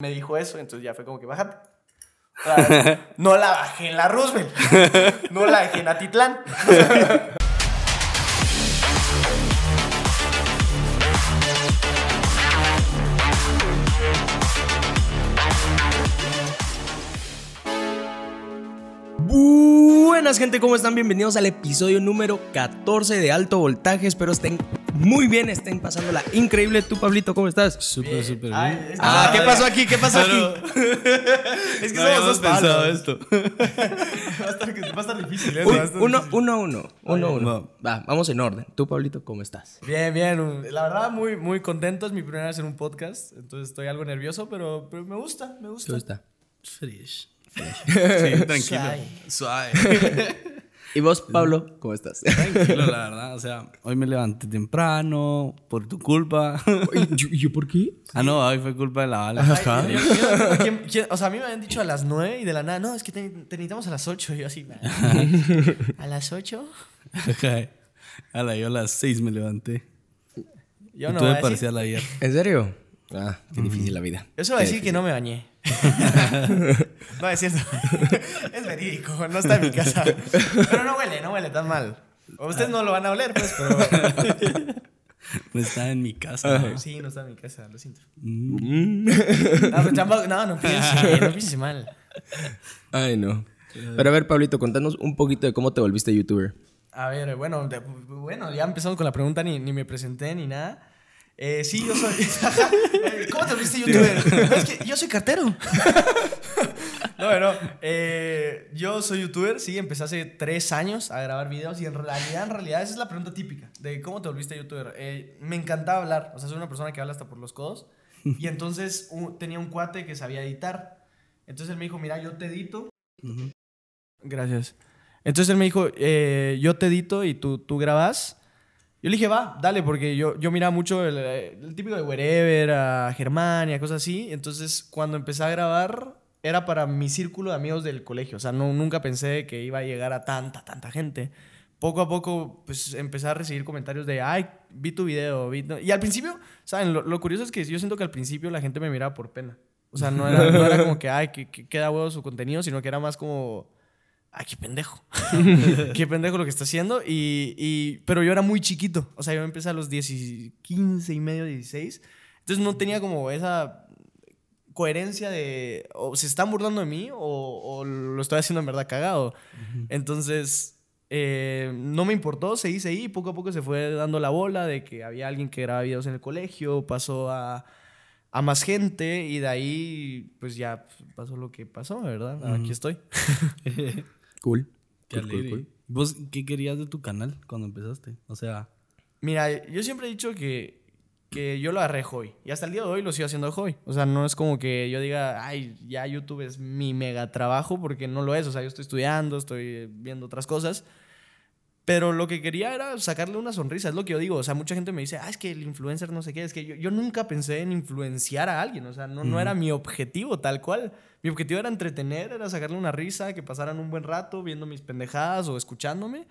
me dijo eso, entonces ya fue como que bájate. No la bajé en la Roosevelt. No la dejé en Atitlán. Buenas gente, ¿cómo están? Bienvenidos al episodio número 14 de Alto Voltaje. Espero estén muy bien, estén pasándola increíble. ¿Tú, Pablito, cómo estás? Súper, súper Ay, bien. es que- ah, ¿qué pasó aquí? ¿Qué pasó Pero- aquí? es que No somos dos pensado esto. Va a estar, va a estar difícil, ¿eh? Uy, Va a estar uno, difícil. uno a uno. Uno a uno. Va. Va, vamos en orden. Tú, Pablito, ¿cómo estás? Bien, bien. La verdad, muy, muy contento. Es mi primera vez en un podcast. Entonces estoy algo nervioso, pero, pero me gusta, me gusta. ¿Cómo está? Fresh. Sí, tranquilo. Suave. Suave. ¿Y vos, Pablo, cómo estás? Tranquilo, la verdad. O sea, hoy me levanté temprano por tu culpa. ¿Yo, yo por qué? Ah, no, hoy fue culpa de la bala. Ay, yo- yo no entiendo quién- quién- o sea, a mí me habían dicho a las 9 y de la nada, no, es que te, te necesitamos a las 8. Y yo así. ¿a las 8? A la yo a las 6 me levanté. Yo y no tuve parcial ayer. ¿En serio? Ah, qué difícil la vida. Eso va a decir que no me bañé. no, es cierto. es verídico, no está en mi casa. Pero no huele, no huele tan mal. Ustedes no lo van a oler, pues, pero. No estaba en mi casa. ¿no? Sí, no está en mi casa, lo siento. Mm. No, pero tampoco- no, no piense, no piense mal. Ay, no. Pero a ver, Pablito, contanos un poquito de cómo te volviste youtuber. A ver, bueno, de- bueno, ya empezamos con la pregunta, ni, ni me presenté ni nada. Eh, sí, yo soy. ¿Cómo te volviste youtuber? No, es que yo soy cartero. no, no. eh, yo soy youtuber, sí, empecé hace tres años a grabar videos y en realidad, en realidad, esa es la pregunta típica de cómo te volviste youtuber. Eh, me encantaba hablar, o sea, soy una persona que habla hasta por los codos. Y entonces un- tenía un cuate que sabía editar. Entonces él me dijo, mira, yo te edito. Gracias. Entonces él me dijo, eh, yo te edito y tú, tú grabas. Yo le dije, va, dale, porque yo, yo miraba mucho el, el típico de Wherever, a Germania, cosas así. Entonces cuando empecé a grabar, era para mi círculo de amigos del colegio. O sea, no, nunca pensé que iba a llegar a tanta, tanta gente. Poco a poco, pues empecé a recibir comentarios de, ay, vi tu video. vi tu-". Y al principio, ¿saben? Lo, lo curioso es que yo siento que al principio la gente me miraba por pena. O sea, no era, no era como que, ay, que, que queda huevo su contenido, sino que era más como, ay, qué pendejo. qué pendejo lo que está haciendo. Y, y- pero yo era muy chiquito. O sea, yo empecé a los 10 y 15 y medio, 16. Entonces no tenía como esa coherencia de o se están burlando de mí o, o lo estoy haciendo en verdad cagado. Entonces, eh, no me importó, seguí, seguí. y Poco a poco se fue dando la bola de que había alguien que grababa videos en el colegio, pasó a, a más gente y de ahí, pues ya pasó lo que pasó, ¿verdad? Aquí estoy. Cool. Qué Cool, cool, cool. ¿Vos qué querías de tu canal cuando empezaste? O sea, Mira, yo siempre he dicho que, que yo lo agarré hoy. Y hasta el día de hoy lo sigo haciendo hoy. O sea, no es como que yo diga, ay, ya YouTube es mi mega trabajo, porque no lo es. O sea, yo estoy estudiando, estoy viendo otras cosas. Pero lo que quería era sacarle una sonrisa, es lo que yo digo. O sea, mucha gente me dice, ah, es que el influencer no sé qué. Es que yo, yo nunca pensé en influenciar a alguien. O sea, no, no era mi objetivo tal cual. Mi objetivo era entretener, era sacarle una risa, que pasaran un buen rato viendo mis pendejadas o escuchándome.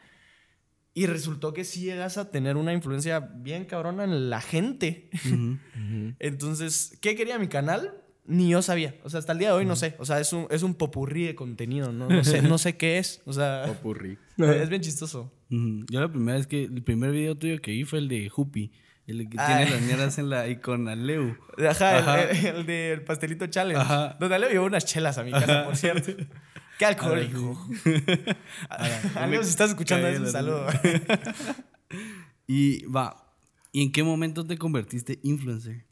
Y resultó que sí llegas a tener una influencia bien cabrona en la gente. Entonces, ¿qué quería mi canal? Ni yo sabía. O sea, hasta el día de hoy no sé. O sea, es un, es un popurrí de contenido. No, no sé, no sé qué es. O sea, Popurrí. es bien chistoso. Yo la primera vez que, el primer video tuyo que vi fue el de Huppy. El que Ah. tiene las mierdas en la icona Leu. Ajá, Ajá. El, el del pastelito challenge. Ajá. Donde Leo llevó unas chelas a mi casa, por cierto. Qué alcohólico. A Leo, si estás escuchando eso, un saludo. Y va, ¿y en qué momento te convertiste influencer?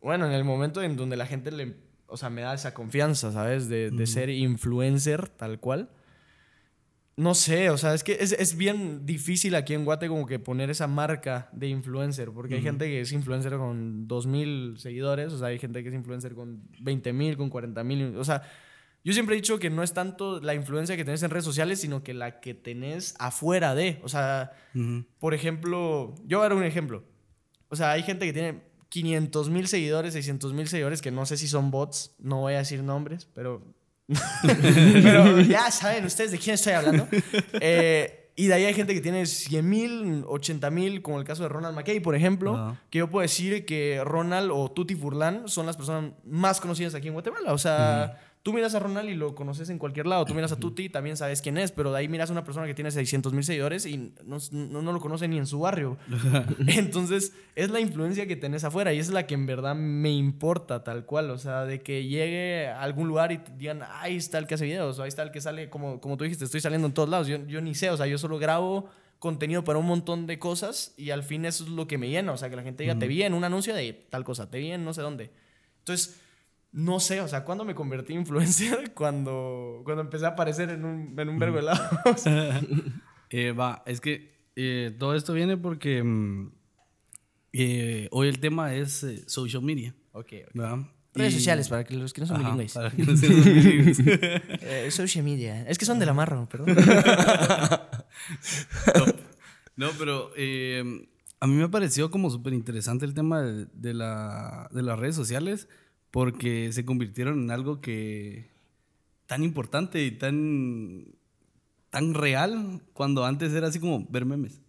Bueno, en el momento en donde la gente le, o sea, me da esa confianza, ¿sabes? De, de ser influencer tal cual. No sé, o sea, es que es, es bien difícil aquí en Guate como que poner esa marca de influencer, porque hay gente que es influencer con 2.000 seguidores, o sea, hay gente que es influencer con 20.000, con 40.000, o sea, yo siempre he dicho que no es tanto la influencia que tenés en redes sociales, sino que la que tenés afuera de, o sea, Ujú. por ejemplo, yo voy a dar un ejemplo. O sea, hay gente que tiene 500 mil seguidores, 600 mil seguidores, que no sé si son bots, no voy a decir nombres, pero... pero ya saben ustedes de quién estoy hablando. Eh, Y de ahí hay gente que tiene 100 mil, 80 mil, como el caso de Ronald McKay, por ejemplo, que yo puedo decir que Ronald o Tuti Furlan son las personas más conocidas aquí en Guatemala. O sea, tú miras a Ronald y lo conoces en cualquier lado. Tú miras a Tuti, también sabes quién es, pero de ahí miras a una persona que tiene 600 mil seguidores y no, no, no lo conoce ni en su barrio. Entonces, es la influencia que tenés afuera y es la que en verdad me importa tal cual. O sea, de que llegue a algún lugar y te digan, ahí está el que hace videos, o ahí está el que sale, como, como tú dijiste, estoy saliendo en todos lados. Yo, yo ni sé, o sea, yo solo grabo contenido para un montón de cosas y al fin eso es lo que me llena. O sea, que la gente diga, te vi en un anuncio de tal cosa, te vi en no sé dónde. Entonces, no sé, o sea, cuando me convertí en influencer? Cuando, cuando empecé a aparecer en un, en un vergo de lados. Eh, va, es que eh, todo esto viene porque mm, eh, hoy el tema es social media. ok, ¿verdad? Redes sociales, para que los que no son Ajá, bilingües. para que no sean bilingües. Eh, social media. Es que son de la marro, perdón. No, pero eh, a mí me pareció como súper interesante el tema de, de la, de las redes sociales porque se convirtieron en algo que tan importante y tan, tan real cuando antes era así como ver memes.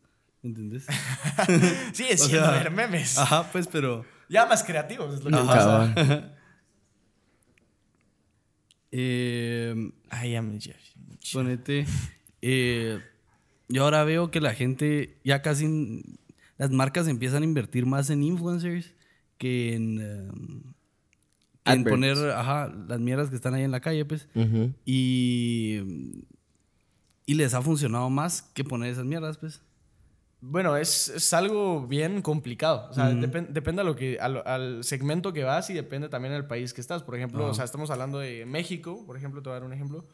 ¿Entendés? Sigue O siendo sea, ver memes. Ajá, pues, pero... Ya más creativos es lo que Ajá. pasa. Eh, Ay, ya me... ya- Ponete. eh, yo ahora veo que la gente ya casi. Las marcas empiezan a invertir más en influencers que en. em, en poner ajá, las mierdas que están ahí en la calle, pues. Ujú. Y. Y les ha funcionado más que poner esas mierdas, pues. Bueno, es, es algo bien complicado. O sea, depen- depende a lo que, al, al segmento que vas y depende también del país que estás. Por ejemplo, o sea, estamos hablando de México, por ejemplo, te voy a dar un ejemplo.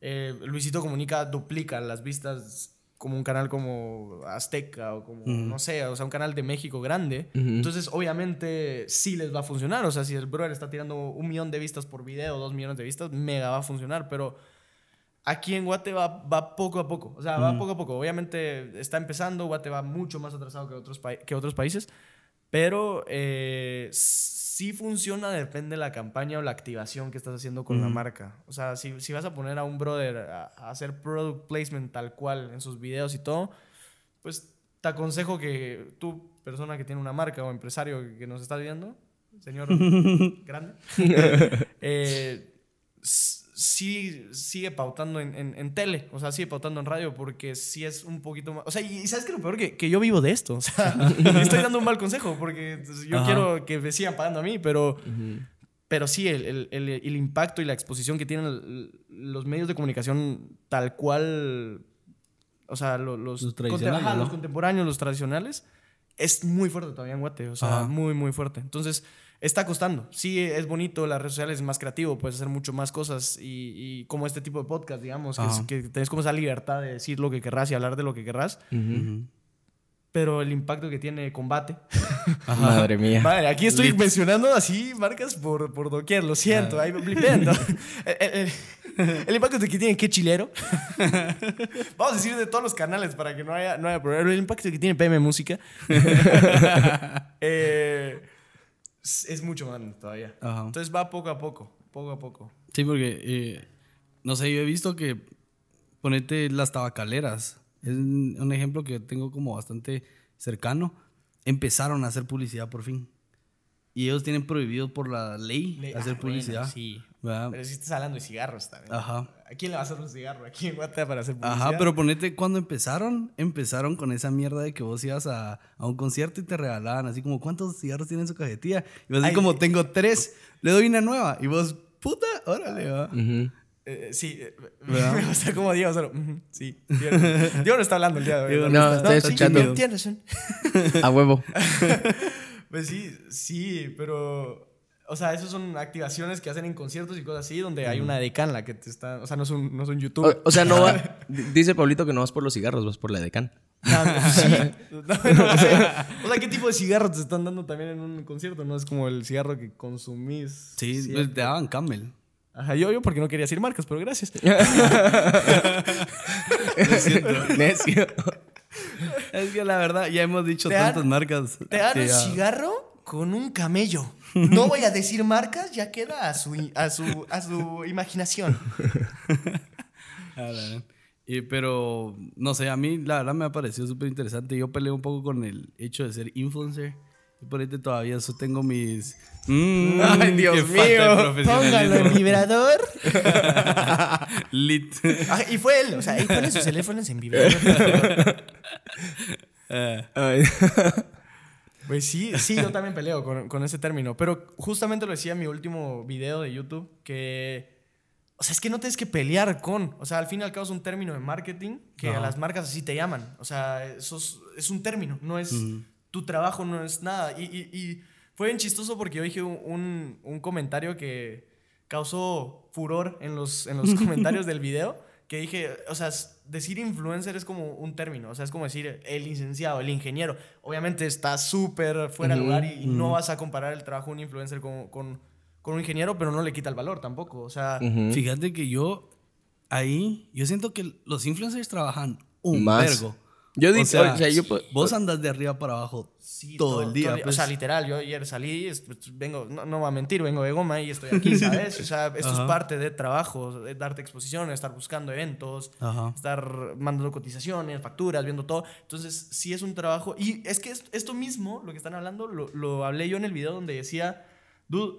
Eh, Luisito Comunica duplica las vistas como un canal como Azteca o como, no sé, o sea, un canal de México grande. Entonces, obviamente, sí les va a funcionar. O sea, si el brother está tirando un millón de vistas por video, dos millones de vistas, mega va a funcionar. Pero aquí en Guate va, va poco a poco. O sea, va poco a poco. Obviamente está empezando, Guate va mucho más atrasado que otros, pa- que otros países, pero eh, sí funciona, depende de la campaña o la activación que estás haciendo con la marca. O sea, si, si vas a poner a un brother a, a hacer product placement tal cual en sus videos y todo, pues te aconsejo que tú, persona que tiene una marca o empresario que nos está viendo, señor grande, eh, sí sigue pautando en, en- en tele, o sea, sigue pautando en radio porque sí es un poquito más... O sea, y, y ¿sabes qué es lo peor? Que, que yo vivo de esto, o sea, le estoy dando un mal consejo porque pues, yo Ajá. quiero que me sigan pagando a mí, pero... Pero sí, el, el- el- el impacto y la exposición que tienen los medios de comunicación tal cual, o sea, lo- los, Los conte- tradicionales, ajá, ¿no? los contemporáneos, los tradicionales, es muy fuerte todavía en Guate, o sea, Ajá. muy, muy fuerte. Entonces, está costando. Sí, es bonito, las redes sociales es más creativo, puedes hacer mucho más cosas y, y como este tipo de podcast, digamos, que, es- Ajá. que tenés como esa libertad de decir lo que querrás y hablar de lo que querrás, Ujú. pero el impacto que tiene combate. Madre mía. Madre, aquí estoy mencionando así marcas por, por doquier, lo siento, ahí blipendo. el, el- el impacto que tiene qué chilero. Vamos a decir de todos los canales para que no haya, no haya problema. El impacto que tiene PM Música eh, es mucho más todavía. Ajá. Entonces va poco a poco, poco a poco. Sí, porque, eh, no sé, yo he visto que ponete las tabacaleras. Es un ejemplo que tengo como bastante cercano. Empezaron a hacer publicidad por fin. Y ellos tienen prohibido por la ley Le- hacer ah, bueno, publicidad. sí. ¿Verdad? Pero si estás hablando de cigarros también. Ajá. ¿A quién le va a hacer un cigarro? Aquí en Guatemala para hacer publicidad. Ajá, pero ponete, cuando empezaron, empezaron con esa mierda de que vos ibas a, a un concierto y te regalaban así como, ¿cuántos cigarros tiene en su cajetilla? Y vos así como, eh. tengo tres, le doy una nueva. Y vos, puta, órale, va. Eh, sí, eh, ¿Verdad? me gusta como Diego solo. sí. Diego, Diego no está hablando el día de hoy. Diego No, estoy sí, escuchando. Tienes razón. A huevo. Pues sí, sí, pero. O sea, esas son activaciones que hacen en conciertos y cosas así, donde hay una decan la que te está. O sea, no es un, no es un YouTube. O, o sea, no va. Dice Pablito que no vas por los cigarros, vas por la decan. Ah, sí. No, no, o, sea, o sea, ¿qué tipo de cigarros te están dando también en un concierto? No es como el cigarro que consumís. Sí, Sí. pues, te daban Camel. Ajá, yo, yo porque no quería decir marcas, pero gracias. Necio. Es que la verdad, ya hemos dicho Te tantas marcas. Te dan un ya- cigarro con un camello. No voy a decir marcas, ya queda a su, a su, a su imaginación. Y, pero, no sé, a mí la verdad me ha parecido súper interesante. Yo peleo un poco con el hecho de ser influencer. Y por ahí todavía eso tengo mis... Mm, Ay, Dios mío. Póngalo en vibrador. Lit. Ah, y fue él, o sea, él pone sus teléfonos en vibrador. Ay. Pues sí, sí, yo también peleo con, con ese término. Pero justamente lo decía en mi último video de YouTube, que... O sea, es que no tienes que pelear con... O sea, al fin y al cabo es un término de marketing que a las marcas así te llaman. O sea, eso es, es un término, no es... Tu trabajo no es nada. Y, y- y fue bien chistoso porque yo dije un, un- un comentario que causó furor en los, en los comentarios del video. Que dije, o sea, decir influencer es como un término. O sea, es como decir el licenciado, el ingeniero. Obviamente está súper fuera de lugar y, y no vas a comparar el trabajo de un influencer con, con, con un ingeniero, pero no le quita el valor tampoco. O sea, Fíjate que yo ahí, yo siento que los influencers trabajan un Más. vergo. Yo o di- sea, o sea, yo vos andas de arriba para abajo Sí, todo, el día. O pues. sea, literal, yo ayer salí, es- pues, vengo, no, no voy a mentir, vengo de goma y estoy aquí, ¿sabes? O sea, esto es parte de trabajo, de darte exposiciones, estar buscando eventos, Ajá. estar mandando cotizaciones, facturas, viendo todo. Entonces, sí es un trabajo. Y es que es- esto mismo, lo que están hablando, lo, lo hablé yo en el video donde decía, dude,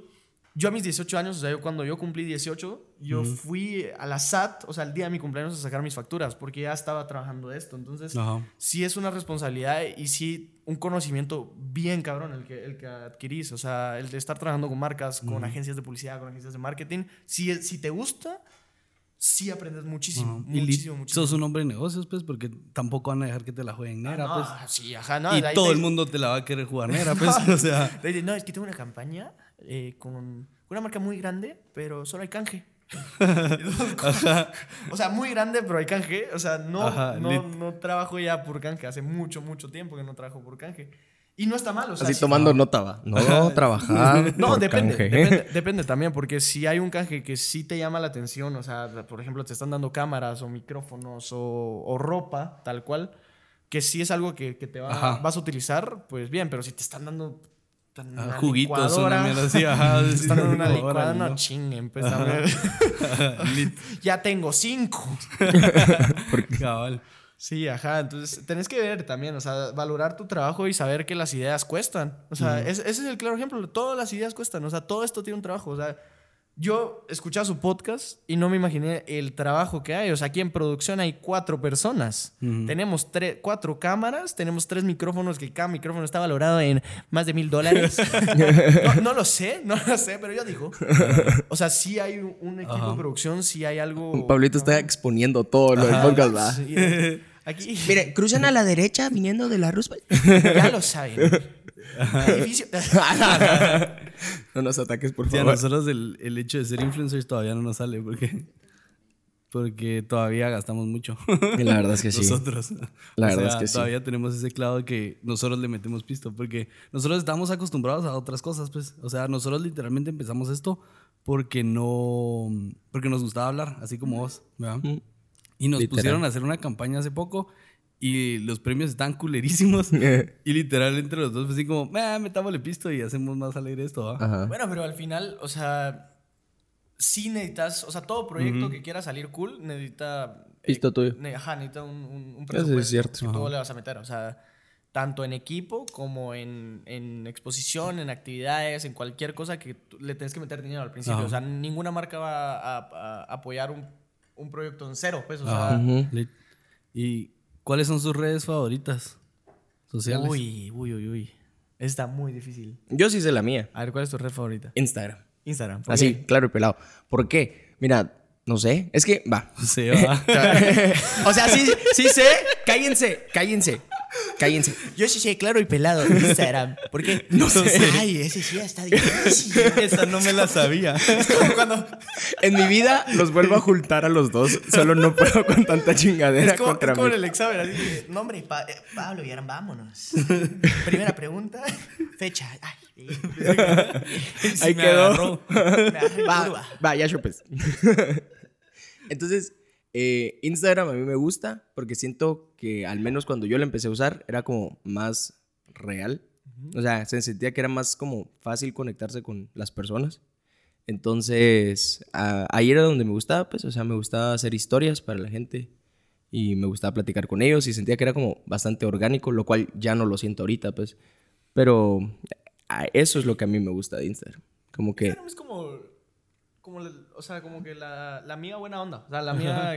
yo a mis 18 años, o sea, yo cuando yo cumplí 18, yo fui a la SAT, o sea, el día de mi cumpleaños a sacar mis facturas, porque ya estaba trabajando esto. Entonces, Ajá. sí es una responsabilidad y sí un conocimiento bien cabrón el que, el que adquirís. O sea, el de estar trabajando con marcas, con agencias de publicidad, con agencias de marketing. Si, si te gusta, sí aprendes muchísimo. Li- muchísimo, muchísimo. sos un hombre de negocios, pues, porque tampoco van a dejar que te la jueguen negra, Ah, pues. no, sí, ajá, no. y todo te- el mundo te la va a querer jugar negra, pues. o sea, no, es que tengo una campaña eh, con una marca muy grande, pero solo hay canje. o sea, muy grande, pero hay canje. O sea, no, Ajá, no, no trabajo ya por canje. Hace mucho, mucho tiempo que no trabajo por canje. Y no está mal. O sea, Así sí- tomando nota va. No, trabajar. No, por depende, canje. depende, depende también, porque si hay un canje que sí te llama la atención, o sea, por ejemplo, te están dando cámaras o micrófonos o, o ropa, tal cual, que sí es algo que, que te va- vas a utilizar, pues bien, pero si te están dando Ah, una juguitos, licuadora, una así, ajá, están dando una licuadora, no no. chinguen, pues ya tengo cinco. cabal. Sí, ajá. Entonces, tenés que ver también, o sea, valorar tu trabajo y saber que las ideas cuestan. O sea, es- ese es el claro ejemplo. Todas las ideas cuestan. O sea, todo esto tiene un trabajo. O sea, yo escuchaba su podcast y no me imaginé el trabajo que hay. O sea, aquí en producción hay cuatro personas. Tenemos cuatro cámaras, tenemos tres micrófonos, que cada micrófono está valorado en más de mil dólares. no, no lo sé, no lo sé, pero yo digo. O sea, sí hay un, equipo de producción, sí hay algo... Pablito está exponiendo todo lo del podcast. Sí, aquí... Mire, cruzan a la derecha viniendo de la Roosevelt. Ya lo saben. Edificio. No nos ataques, por Sí, a favor. nosotros el, el hecho de ser influencers todavía no nos sale porque, porque todavía gastamos mucho. Y la verdad es que sí. Nosotros. La O verdad sea, es que sí. Todavía tenemos ese clavo que nosotros le metemos pisto porque nosotros estamos acostumbrados a otras cosas, pues. O sea, nosotros literalmente empezamos esto porque no. porque nos gustaba hablar, así como vos, ¿verdad? Y nos Literal. pusieron a hacer una campaña hace poco y los premios están culerísimos. y literal entre los dos fue así como, "Ah, metámosle pisto y hacemos más alegre esto. Ajá. Bueno, pero al final, o sea, sí necesitas, o sea, todo proyecto que quiera salir cool necesita... eh, Pisto tuyo. ne- ajá, necesita un, un, un Eso presupuesto es cierto. que tú le vas a meter, o sea, tanto en equipo como en, en exposición, en actividades, en cualquier cosa que le tienes que meter dinero al principio. Ajá. O sea, ninguna marca va a, a- a apoyar un, un proyecto en cero, pues, o sea... Ajá. Ujú. Lit. ¿Y cuáles son sus redes favoritas sociales? Uy, uy, uy, uy. Está muy difícil. Yo sí sé la mía. A ver, ¿cuál es tu red favorita? Instagram. Instagram. ¿por Así, qué? claro y pelado. ¿Por qué? Mira, no sé. Es que, va. Va. o sea, sí, sí sé. Cállense, cállense. Cállense. Yo sí sé claro y pelado en Instagram. ¿Por qué? No sé. Ay, ese sí está difícil. Esa no me la sabía. Es como cuando. En mi vida los vuelvo a juntar a los dos. Solo no puedo con tanta chingadera Es como, contra es como mí. el examen. Así nombre, Pa- eh, Pablo y ahora vámonos. Primera pregunta. Fecha. Ay, Ahí me quedó. Va, va, ya chupes. Entonces, eh, Instagram a mí me gusta porque siento que al menos cuando yo lo empecé a usar era como más real. O sea, se sentía que era más como fácil conectarse con las personas. Entonces, a- ahí era donde me gustaba, pues, o sea, me gustaba hacer historias para la gente. y me gustaba platicar con ellos y sentía que era como bastante orgánico, lo cual ya no lo siento ahorita, pues. Pero eso es lo que a mí me gusta de Instagram. Como que... Instagram es como, como la- o sea, como que la, la mía buena onda. O sea, la mía,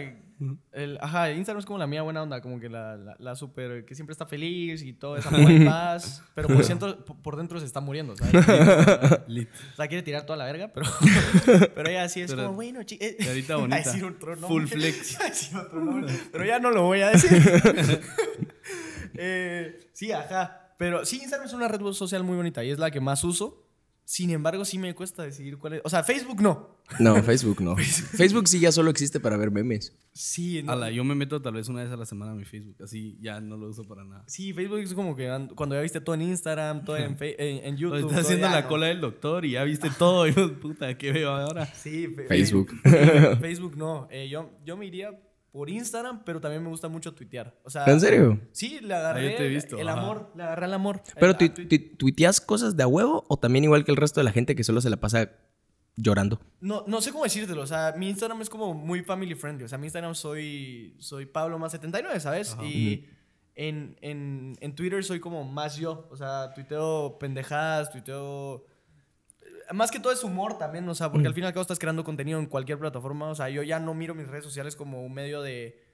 el, ajá, Instagram es como la mía buena onda, como que la, la, la super, que siempre está feliz y todo es amor y paz, pero por dentro, por dentro se está muriendo. O sea, quiere tirar toda la verga, pero, pero ella sí es Pero- como, bueno, chi- y ahorita iba a bonita. decir otro nombre. Full flex. A decir otro nombre, pero ya no lo voy a decir. Eh, sí, ajá. Pero sí, Instagram es una red social muy bonita y es la que más uso. Sin embargo, sí me cuesta decidir cuál es. O sea, Facebook no. No, Facebook no. Facebook sí ya solo existe para ver memes. Sí, no. Ala, yo me meto tal vez una vez a la semana a mi Facebook, así ya no lo uso para nada. Sí, Facebook es como que and- cuando ya viste todo en Instagram, todo en, Fe- en, en YouTube. Estás todo haciendo ya la no. cola del doctor y ya viste todo. Y yo, puta, ¿qué veo ahora? Sí, Facebook. fe- Facebook no. Eh, yo, yo me iría por Instagram, pero también me gusta mucho tuitear. O sea, ¿En serio? Sí, le agarré Ah, yo te he visto, el ajá. amor, le agarré el amor. ¿Pero Eh, tu- tuiteas cosas de a huevo o también igual que el resto de la gente que solo se la pasa llorando? No, no sé cómo decírtelo. O sea, mi Instagram es como muy family friendly. O sea, mi Instagram soy, soy Pablo más 79, ¿sabes? Y en, en, en Twitter soy como más yo. O sea, tuiteo pendejadas, tuiteo... Más que todo es humor también, o sea, porque al fin y al cabo estás creando contenido en cualquier plataforma. O sea, yo ya no miro mis redes sociales como un medio de...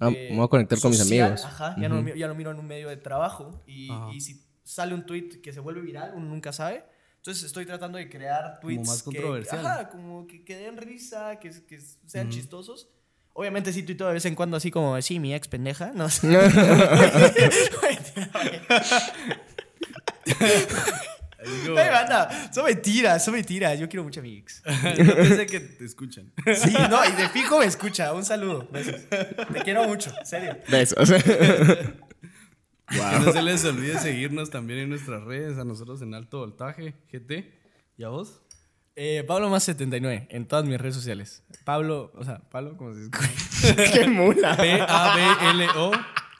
Ah, me voy a conectar con mis social, amigos. Ajá, ya, no, lo miro- ya lo miro en un medio de trabajo. Y, y si sale un tweet que se vuelve viral, uno nunca sabe. Entonces estoy tratando de crear tweets más que- controversial. ajá, como que, que den risa, que, que sean chistosos. Obviamente sí tuiteo de vez en cuando así como, sí, mi ex pendeja. No sé. Como- Ay, banda, son mentiras, son mentiras. Yo quiero mucho a mi ex. Yo pensé que te escuchan. Sí, no, y de fijo me escucha. Un saludo. Besos. Te quiero mucho, en serio. Besos. Que no se les olvide seguirnos también en nuestras redes, a nosotros en Alto Voltaje, GT. ¿Y a vos? Eh, Pablo más 79 en todas mis redes sociales. Pablo, o sea, Pablo, ¿cómo se escucha? ¡Qué mula! P-A-B-L-O.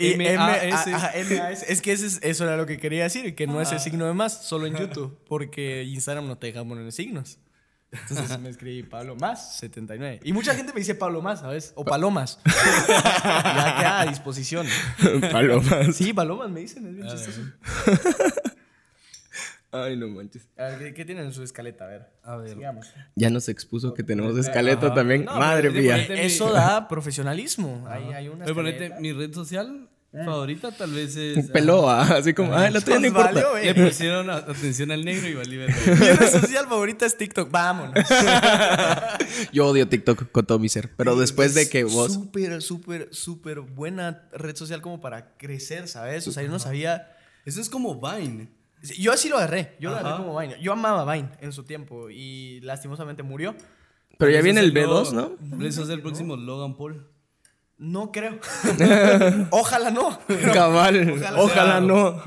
M-A-S. Es que eso era lo que quería decir, que no es el signo de más, solo en YouTube, porque Instagram no te deja poner signos. Entonces me escribí Pablo más 79. Y mucha gente me dice Pablo más, ¿sabes? O Palomas. ya queda a disposición. Palomas. Sí, Palomas me dicen, es bien chistoso. Ay, no manches. A ver, ¿qué, qué tienen en su escaleta? A ver. A ver. Sigamos. Ya nos expuso que tenemos escaleta Ajá. también. No, Madre pero mía. Eso da profesionalismo. Ahí hay una Oye, ponete, mi red social favorita tal vez es... Peló, ah, así como, ah, la tuya no importa. valió, ah. Le pusieron atención al negro y valí verga. Mi red social favorita es TikTok. Vámonos. Yo odio TikTok con todo mi ser. Pero después de que vos. Súper, súper, súper buena red social como para crecer, ¿sabes? O sea, yo no sabía. Eso es como Vine. Yo así lo agarré. Yo lo agarré como Vine. Yo amaba Vine en su tiempo y lastimosamente murió. Pero ya viene el nuevo- B2, ¿no? Eso es el próximo Logan Paul. No creo. Ojalá no. Cabal. Ojalá no.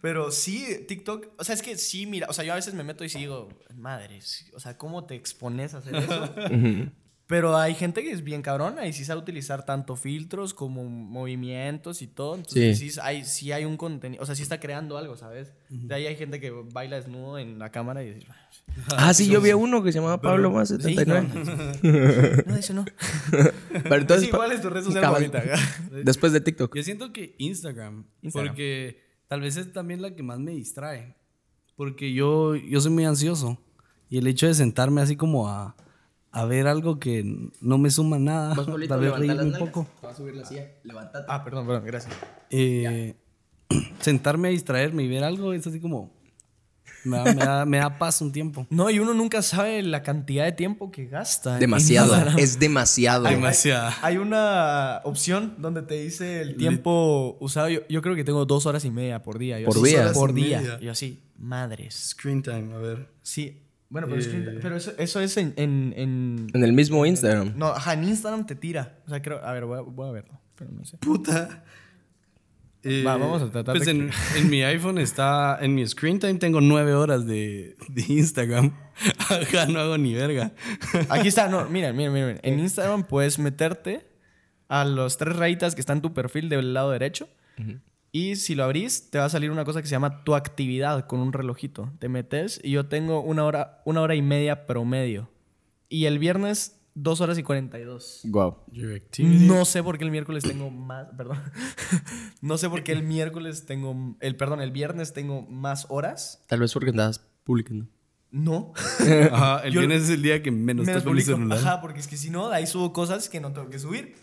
Pero sí, TikTok, o sea, es que sí, mira, o sea, yo a veces me meto y sí digo, madre, o sea, ¿cómo te expones a hacer eso? Pero hay gente que es bien cabrona y sí sabe utilizar tanto filtros como movimientos y todo. Entonces, sí, hay, sí hay un contenido, o sea, sí está creando algo, ¿sabes? De ahí hay gente que baila desnudo en la cámara y dices, Ah, sí, yo vi a uno que se llamaba Pablo más sí, 79. no, no, eso no. Pero entonces, Sí, ¿cuál es tu red social favorita? Después de TikTok. Yo siento que Instagram, Instagram. porque tal vez es también la que más me distrae. Porque yo, yo soy muy ansioso. Y el hecho de sentarme así como a, a ver algo que no me suma nada, tal vez reírme un poco. Te va a subir la silla. Levántate. Ah, perdón, perdón, gracias. Eh, sentarme a distraerme y ver algo es así como... Me da, me da- me da paz un tiempo. No, y uno nunca sabe la cantidad de tiempo que gasta. Demasiado. Es demasiado. Hay- Demasiada. Hay una opción donde te dice el tiempo usado. Yo, yo creo que tengo dos horas y media por día. Yo Por así, día. Por día. media. Yo así, madres. Screen time, a ver. Sí. Bueno, pero, es que- Eh. pero eso, eso es en, en, en- En el mismo Instagram. No, ajá, en Instagram te tira. O sea, creo... A ver, voy a, voy a verlo. Pero no sé. Puta. Eh, Va, vamos a tratar Pues de en, en mi iPhone está, en mi screen time tengo nueve horas de, de Instagram. Acá no hago ni verga. Aquí está. No, miren, miren, miren. En Instagram puedes meterte a los tres rayitas que están en tu perfil del lado derecho. Y si lo abrís, te va a salir una cosa que se llama tu actividad con un relojito. Te metes y yo tengo una hora, una hora y media promedio. Y el viernes 2 horas y 42. Wow. No sé por qué el miércoles tengo más, perdón. no sé por qué el miércoles tengo, el perdón, el viernes tengo más horas. Tal vez porque andabas publicando. No. Ajá, el Yo- viernes es el día que menos, Menos mi publico. celular. Ajá, porque es que si no, de ahí subo cosas que no tengo que subir.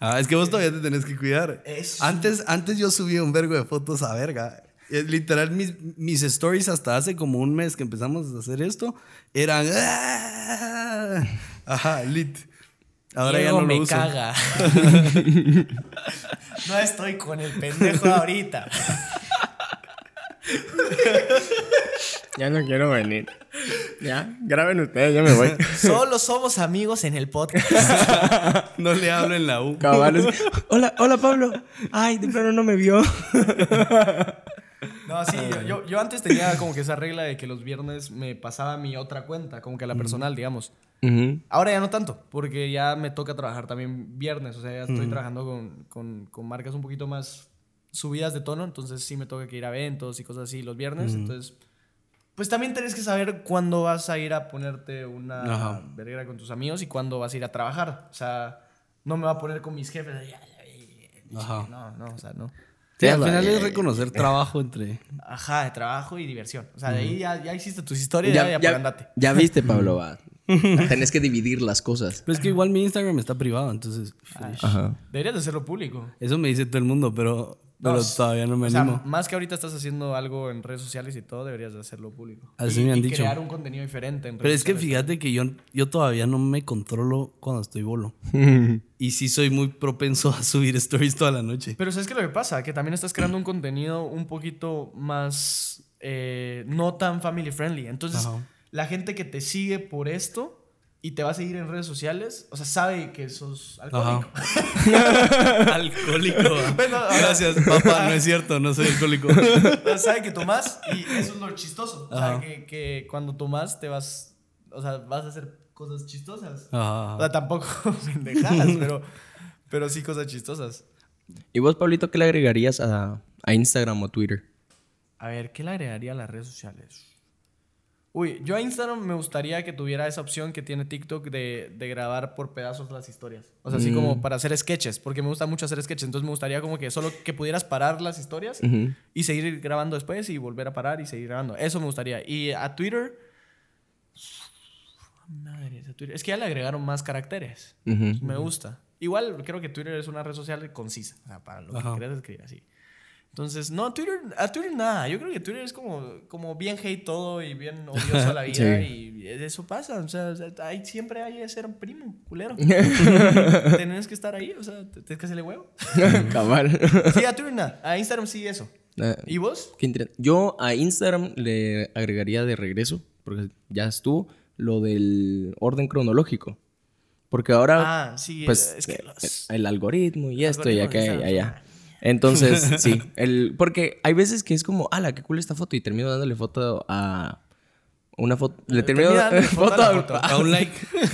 Ah, es que vos todavía te tenés que cuidar. Es- Antes, antes yo subía un vergo de fotos a verga. Eh, Literal, mis, mis stories hasta hace como un mes que empezamos a hacer esto eran. ¡ah! Ajá, lit. Ahora Diego ya no me lo uso. caga. no estoy con el pendejo ahorita. Ya no quiero venir. Ya, graben ustedes, ya me voy. Solo somos amigos en el podcast. No le hablo en la U. Cabales. Hola, hola Pablo. Ay, de plano no me vio. No, sí, yo, yo, yo antes tenía como que esa regla de que los viernes me pasaba mi otra cuenta, como que a la personal, digamos. Ahora ya no tanto, porque ya me toca trabajar también viernes, o sea, ya estoy trabajando con, con, con marcas un poquito más subidas de tono, entonces sí me toca que ir a eventos y cosas así los viernes, entonces... Pues también tenés que saber cuándo vas a ir a ponerte una Ajá. verguera con tus amigos y cuándo vas a ir a trabajar. O sea, no me va a poner con mis jefes. Ajá. No, no, o sea, no. Sí, al final es reconocer trabajo entre. Ajá, de trabajo y diversión. O sea, de ahí ya, ya hiciste tus historias, ya, ya, andate. ya viste, Pablo. va. Tenés que dividir las cosas. Pero es que igual mi Instagram está privado, entonces. Ajá. Deberías de hacerlo público. Eso me dice todo el mundo, pero, pero No, todavía no me o sea, animo. más que ahorita estás haciendo algo en redes sociales y todo, deberías de hacerlo público. Así y, me han y dicho. crear un contenido diferente en Pero redes es que sociales. fíjate que yo, yo todavía no me controlo cuando estoy bolo. y sí soy muy propenso a subir stories toda la noche. Pero ¿sabes qué lo que pasa? Que también estás creando un contenido un poquito más eh, no tan family friendly. Entonces, Ajá. la gente que te sigue por esto y te va a seguir en redes sociales, o sea, sabe que sos alcohólico. alcohólico. Bueno, ahora- Gracias, papá. No es cierto, no soy alcohólico. sabe que tomas y eso es lo chistoso. O sea, Ajá. que, que cuando tomas te vas, o sea, vas a hacer cosas chistosas. Ajá. O sea, tampoco pendejadas, pero, pero sí cosas chistosas. ¿Y vos, Pablito, qué le agregarías a, a Instagram o Twitter? A ver, ¿qué le agregaría a las redes sociales? Uy, yo a Instagram me gustaría que tuviera esa opción que tiene TikTok de, de grabar por pedazos las historias. O sea, así como para hacer sketches, porque me gusta mucho hacer sketches. Entonces me gustaría como que solo que pudieras parar las historias y seguir grabando después y volver a parar y seguir grabando. Eso me gustaría. Y a Twitter... Madre, a Twitter. Es que ya le agregaron más caracteres. Me gusta. Igual creo que Twitter es una red social concisa, o sea, para lo Ajá. que quieras escribir así. Entonces, no, Twitter, a Twitter nada. Yo creo que Twitter es como, como bien hate todo y bien odioso a la vida y eso pasa. O sea, ahí siempre hay que ser primo, culero. Tenés que estar ahí, o sea, tienes que hacerle huevo. Cabal. Sí, a Twitter nada. A Instagram sí eso. Eh, ¿Y vos? Yo a Instagram le agregaría de regreso, porque ya estuvo, lo del orden cronológico. Porque ahora, Ah, sí, pues, es que eh, los... el algoritmo y esto y acá de y allá. Entonces, sí, el, porque hay veces que es como, ala, qué cool esta foto y termino dándole foto a una foto, le termino dándole foto, foto a foto. a un like,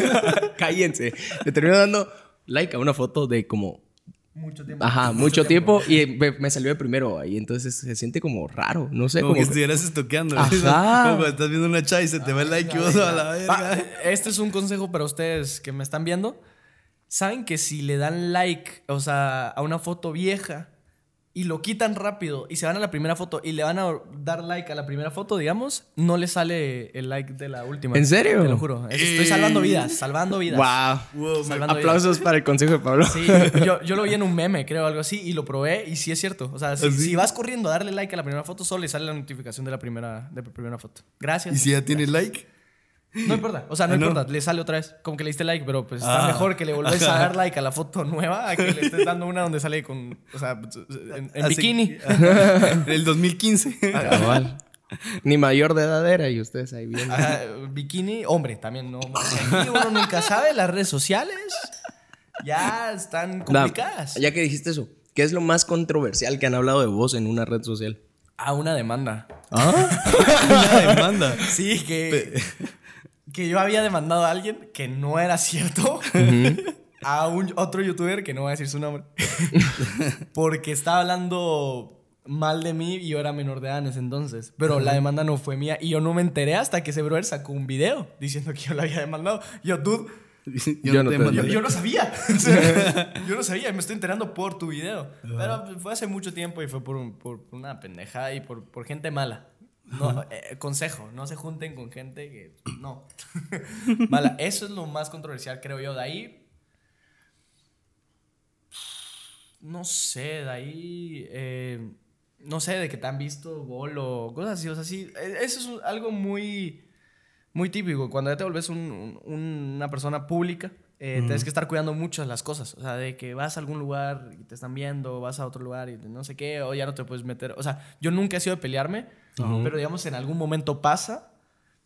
cállense, le termino dando like a una foto de como, Mucho tiempo. ajá, mucho, tiempo, y me, me salió de primero ahí, entonces se siente como raro, no sé, Como, como que que- estuvieras estoqueando. Ajá. Como estás viendo una chai y se te va el like y vos a la verga. Ah, este es un consejo para ustedes que me están viendo. Saben que si le dan like, o sea, a una foto vieja y lo quitan rápido y se van a la primera foto y le van a dar like a la primera foto, digamos, no le sale el like de la última. ¿En serio? Te lo juro. Es- Estoy salvando vidas, salvando vidas. wow, Wow, Salvando aplausos para el consejo de Pablo. Sí, yo, yo lo vi en un meme, creo, algo así, y lo probé, y sí es cierto. O sea, si, ¿Ah, sí? si vas corriendo a darle like a la primera foto, solo le sale la notificación de la primera, de la primera foto. Gracias. ¿Y si ya tiene like? No importa, o sea, no, Ah, no. importa, le sale otra vez. Como que le diste like, pero pues está Ah. mejor que le volvés a dar like a la foto nueva a que le estés dando una donde sale con, o sea, en, en bikini. Ajá. En el 2015. Cabal. Ni mayor de edad era y ustedes ahí viendo. Ajá, bikini, hombre, también no. Aquí uno nunca sabe, las redes sociales ya están complicadas. ya que dijiste eso, ¿qué es lo más controversial que han hablado de vos en una red social? A una demanda. Una demanda. Sí, que, que yo había demandado a alguien que no era cierto. A un otro youtuber que no voy a decir su nombre. Porque estaba hablando mal de mí y yo era menor de edad en ese entonces. Pero la demanda no fue mía y yo no me enteré hasta que ese brother sacó un video diciendo que yo la había demandado. Yo, dude, Yo no te Yo, no sabía. Yo no sabía, me estoy enterando por tu video. Pero fue hace mucho tiempo y fue por, un- por una pendejada y por, por gente mala. No, eh, consejo, no se junten con gente que no. mala. Eso es lo más controversial, creo yo. De ahí. No sé, de ahí. eh, no sé, de que te han visto bolo, cosas así. O sea, sí. eh, Eso es algo muy. Muy típico. Cuando ya te volvés un- un- una persona pública, eh, tienes que estar cuidando mucho las cosas. O sea, de que vas a algún lugar y te están viendo, vas a otro lugar y no sé qué, o ya no te puedes meter. O sea, yo nunca he sido de pelearme, pero digamos en algún momento pasa,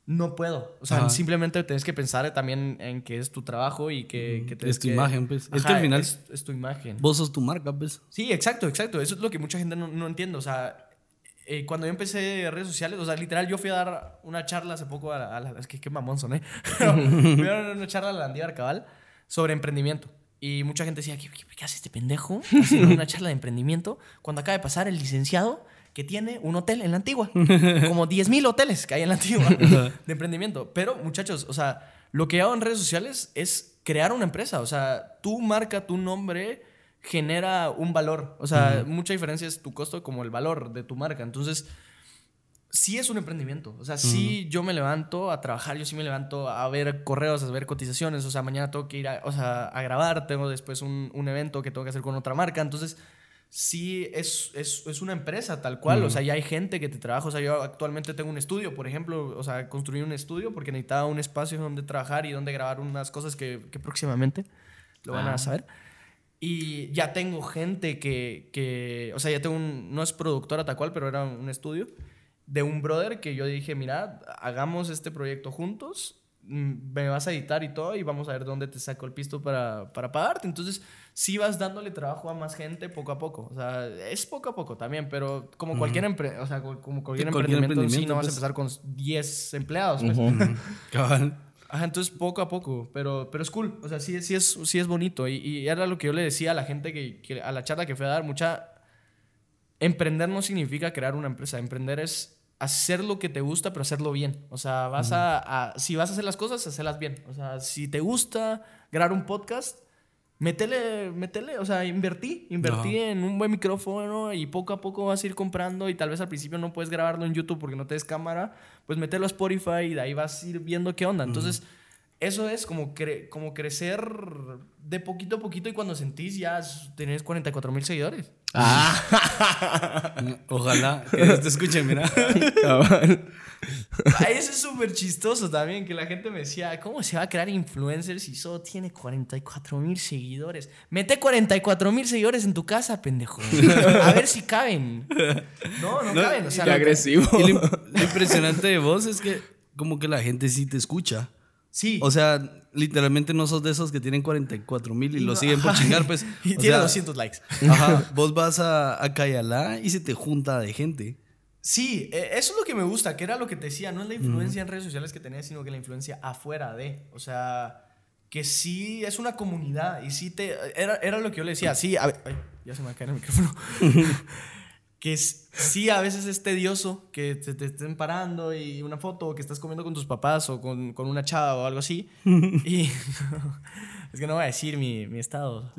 no puedo. O sea, Ajá. simplemente tienes que pensar también en que es tu trabajo y que, que tienes Es tu que- imagen, pues. Es que al final- es, es tu imagen. Vos sos tu marca, pues. Sí, exacto, exacto. Eso es lo que mucha gente no, no entiende. O sea, eh, cuando yo empecé redes sociales, o sea, literal, yo fui a dar una charla hace poco a la... a la- es que qué mamón son, ¿eh? Pero fui a dar una charla a la Andía Cabal sobre emprendimiento. Y mucha gente decía, ¿qué, qué, qué hace este pendejo haciendo una charla de emprendimiento cuando acaba de pasar el licenciado que tiene un hotel en la antigua? Como 10.000 hoteles que hay en la antigua de emprendimiento. Pero, muchachos, o sea, lo que hago en redes sociales es crear una empresa. O sea, tu marca, tu nombre genera un valor. O sea, mucha diferencia es tu costo como el valor de tu marca. Entonces, sí es un emprendimiento. O sea, sí yo me levanto a trabajar, yo sí me levanto a ver correos, a ver cotizaciones. O sea, mañana tengo que ir a, o sea, a grabar, tengo después un, un evento que tengo que hacer con otra marca. Entonces, sí es, es, es una empresa tal cual. O sea, ya hay gente que te trabaja. O sea, yo actualmente tengo un estudio, por ejemplo. O sea, construí un estudio porque necesitaba un espacio donde trabajar y donde grabar unas cosas que, que próximamente lo van a saber. Y ya tengo gente que, que, o sea, ya tengo un, no es productora tal cual, pero era un estudio de un brother que yo dije, mira, hagamos este proyecto juntos, mm, me vas a editar y todo y vamos a ver dónde te saco el pisto para, para pagarte. Entonces, sí vas dándole trabajo a más gente poco a poco. O sea, es poco a poco también, pero como cualquier, empre- o sea, co- como cualquier, Sí, cualquier emprendimiento, sí, no vas a pues. empezar con 10 empleados. pues. Cabal. Ajá, entonces poco a poco, pero, pero es cool, o sea, sí, sí, es, sí es bonito. Y, y era lo que yo le decía a la gente que, que a la charla que fui a dar, mucha... Emprender no significa crear una empresa, emprender es hacer lo que te gusta, pero hacerlo bien. O sea, vas a, a- si vas a hacer las cosas, hacerlas bien. O sea, si te gusta grabar un podcast, métele, métele, o sea, invertí, invertí en un buen micrófono y poco a poco vas a ir comprando y tal vez al principio no puedes grabarlo en YouTube porque no te des cámara, pues mételo a Spotify y de ahí vas a ir viendo qué onda. Entonces, eso es como, cre- como crecer de poquito a poquito y cuando sentís ya tenés 44 mil seguidores. Ojalá que te escuche, mira. Ay, eso es súper chistoso también, que la gente me decía, ¿cómo se va a crear influencer si solo tiene 44 mil seguidores? Mete 44 mil seguidores en tu casa, pendejo. A ver si caben. No, no, caben. O sea, Qué agresivo. Lo, lo impresionante de vos es que como que la gente sí te escucha. Sí. O sea, literalmente no sos de esos que tienen 44 mil y, Y lo no- siguen por ajá. chingar, pues. y tiene sea, 200 likes. Ajá, vos vas a, a Cayalá y se te junta de gente. Sí, eh, eso es lo que me gusta, que era lo que te decía, no es la influencia en redes sociales que tenés, sino que la influencia afuera de. O sea, que sí es una comunidad y sí te... Era, era lo que yo le decía, sí, a ver, ay, ya se me va a caer el micrófono. que es- sí, a veces es tedioso que te, te estén parando y una foto o que estás comiendo con tus papás o con, con una chava o algo así. y es que no voy a decir mi, mi estado.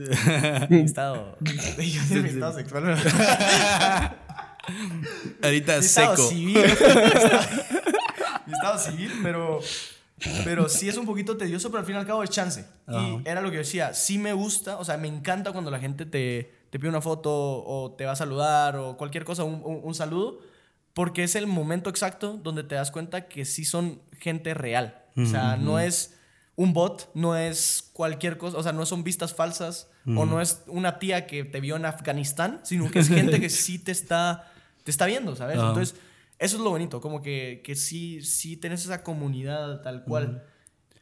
mi estado. Yo sé mi estado sexual. Ahorita mi estado seco. civil. mi estado- estado civil, pero, pero sí es un poquito tedioso, pero al fin y al cabo es chance. Y era lo que yo decía, sí me gusta, o sea, me encanta cuando la gente te, te pide una foto o te va a saludar o cualquier cosa, un, un- un saludo, porque es el momento exacto donde te das cuenta que sí son gente real. O sea, no es un bot, no es cualquier cosa, o sea, no son vistas falsas o no es una tía que te vio en Afganistán, sino que es gente que sí te está, te está viendo, ¿sabes? Ajá. Entonces, eso es lo bonito, como que, que sí, sí tenés esa comunidad tal cual.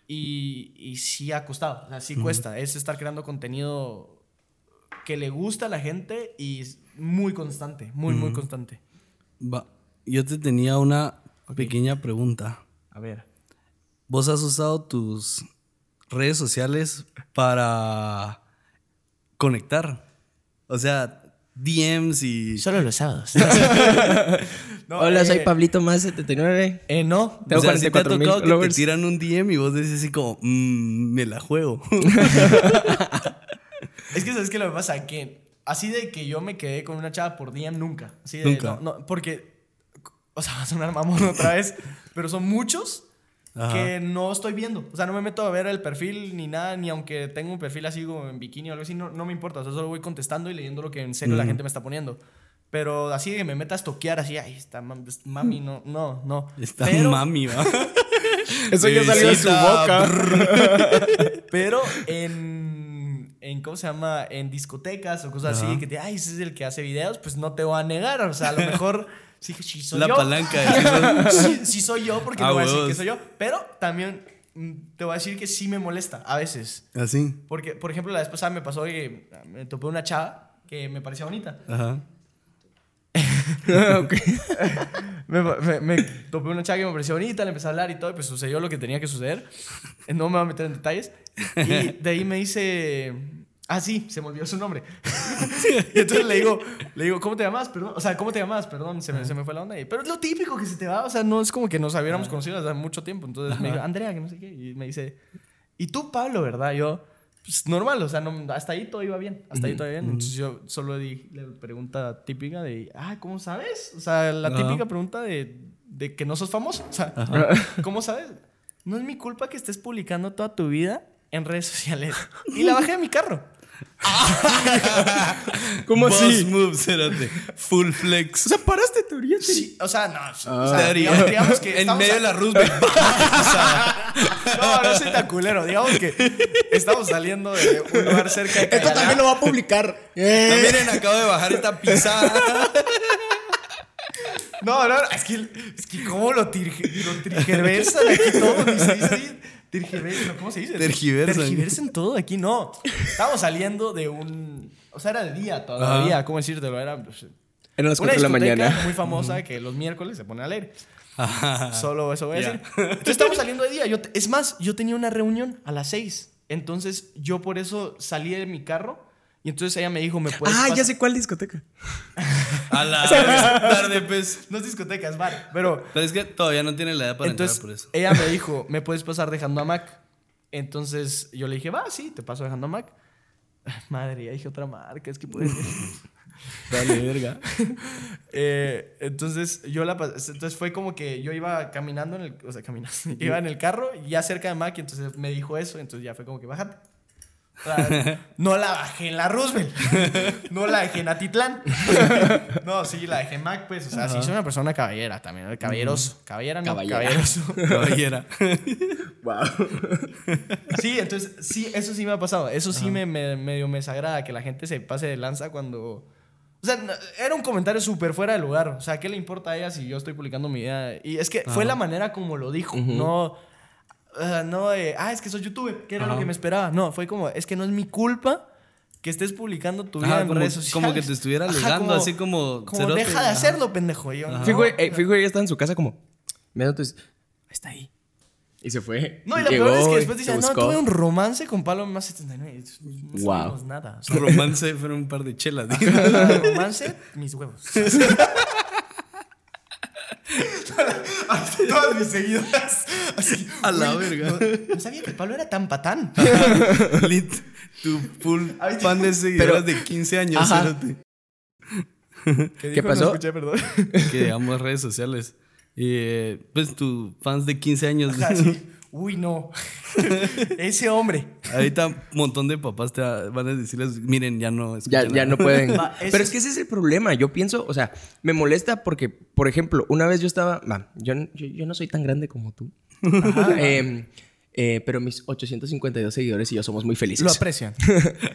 y, y sí ha costado, o sea, sí cuesta. Es estar creando contenido que le gusta a la gente y muy constante, muy, muy constante. Va, yo te tenía una pequeña pregunta. A ver. ¿Vos has usado tus redes sociales para conectar? O sea, DMs y... Solo los sábados. No, Hola, soy eh, Pablito más 79. Eh, no. Tengo o sea, ¿sí te ha 44,000 tocado que te tiran un DM y vos decís así como, "Mm, me la juego. Es que sabes qué lo que pasa que así de que yo me quedé con una chava por DM nunca. Así de, Nunca. No, no, porque o sea, va a sonar mamón otra vez, pero son muchos Ajá. que no estoy viendo. O sea, no me meto a ver el perfil ni nada, ni aunque tengo un perfil así como en bikini o algo así, no, no me importa. O sea, solo voy contestando y leyendo lo que en serio la Ujú. gente me está poniendo. Pero así que me meta a estoquear así, ay, está mam- es- mami, no, no, no. Está pero, mami, va. Eso ya salió de su boca. Pero en, en, ¿cómo se llama? En discotecas o cosas Ajá. así, que te, ay, ese es el que hace videos, pues no te voy a negar. O sea, a lo mejor sí, sí soy La yo. palanca sí, sí soy yo, porque Ah, no voy a decir que soy yo. Pero también mm, te voy a decir que sí me molesta a veces. Así. Porque, por ejemplo, la vez pasada me pasó que me topé una chava que me parecía bonita. Ajá. Ok. Me, me- me topé una chava que me pareció bonita, le empecé a hablar y todo, y pues sucedió lo que tenía que suceder. No me voy a meter en detalles. Y de ahí me dice. Ah, sí, se me olvidó su nombre. y entonces le digo, le digo, ¿cómo te llamas? Perdón. O sea, ¿cómo te llamas? Perdón, se me, se me fue la onda. Y- Pero es lo típico que se te va. O sea, no es como que nos hubiéramos conocido hace mucho tiempo. Entonces me dijo, Andrea, que no sé qué. Y me dice, ¿y tú, Pablo, verdad? Yo, pues normal, o sea, no- hasta ahí todo iba bien. Hasta ahí todo iba bien. Entonces yo solo di la pregunta típica de, ah, ¿cómo sabes? O sea, la típica pregunta de, de que no sos famoso. O sea, ¿cómo sabes? No es mi culpa que estés publicando toda tu vida en redes sociales. Y la bajé de mi carro. ¿Cómo Boss así? move, cérate. Full flex. O sea, paraste teoría. Sí, o sea, no. o Ah. sea, digamos, digamos que en medio de la Roosevelt. No, no soy tan culero. Digamos que estamos saliendo de un lugar cerca de Esto Cayalá. también lo va a publicar. Eh. miren, acabo de bajar esta pizza. No, no, es que, es que cómo lo, tirge- lo aquí todo. Ni se dice así. Tergiversan, ¿cómo se dice? Tergiversan. Tergiversan todo aquí, no. Estábamos saliendo de un... O sea, era el día todavía, ¿cómo decírtelo? Era pues, Eran las una 4 de la mañana. muy famosa que los miércoles se pone a leer. Ajá. Solo eso voy a decir. Entonces estamos saliendo de día. Yo te- es más, yo tenía una reunión a las 6. Entonces yo por eso salí de mi carro. Y entonces ella me dijo, ¿me puedes Ah, ya pasar?" sé cuál discoteca. A la tarde, pues. No es discoteca, es bar. Pero Pero es que todavía no tiene la edad para entonces entrar por eso. ella me dijo, ¿me puedes pasar dejando a Mac? Entonces yo le dije, va, sí, te paso dejando a Mac. Madre, ya dije otra marca, es que puede ser. Dale, verga. Eh, entonces yo la pas- entonces fue como que yo iba caminando en el o sea caminando iba en el carro ya cerca de Mac y entonces me dijo eso entonces ya fue como que bájate No la bajé en la Roosevelt no la dejé en Atitlán no sí la dejé en Mac pues o sea sí soy una persona caballera también caballeroso caballera no Caballera. caballeroso Caballera. Wow. sí entonces sí eso sí me ha pasado eso sí me, me medio me desagrada que la gente se pase de lanza cuando o sea, era un comentario súper fuera de lugar. O sea, ¿qué le importa a ella si yo estoy publicando mi vida? Y es que fue la manera como lo dijo. No, no de, ah, es que soy youtuber, que era lo que me esperaba. No, fue como, es que no es mi culpa que estés publicando tu vida Ajá, en como- redes sociales. como que te estuviera Ajá, alegando, así como Como, cerote, deja de ajá. hacerlo, pendejo. Yo, no. Fijo, eh, fijo, ella está en su casa como. Mira, entonces. Está ahí. Y se fue. No, y lo Llegó, peor es que después dice, no, tuve un romance con Pablo más 79. No Wow. sabemos nada. O sea, Romance fueron un par de chelas. romance, mis huevos. Así todas mis seguidoras. Así, A la "Uy, verga". No, no sabía que Pablo era tan patán. Lit, tu full Ay, fan de seguidoras de 15 años. Ajá. cerote. ¿Qué, dijo? No pasó? escuché, perdón. Que amo redes sociales. Y eh, pues tus fans de 15 años. Ajá, sí. Uy, no. Ese hombre. Ahorita un montón de papás te van a decirles, miren, ya no Ya, ya nada". no pueden. Va, Pero es- que ese es el problema. Yo pienso, o sea, me molesta porque, por ejemplo, una vez yo estaba. va, yo, yo, yo no soy tan grande como tú. Eh, eh, pero mis 852 seguidores y yo somos muy felices. Lo aprecian.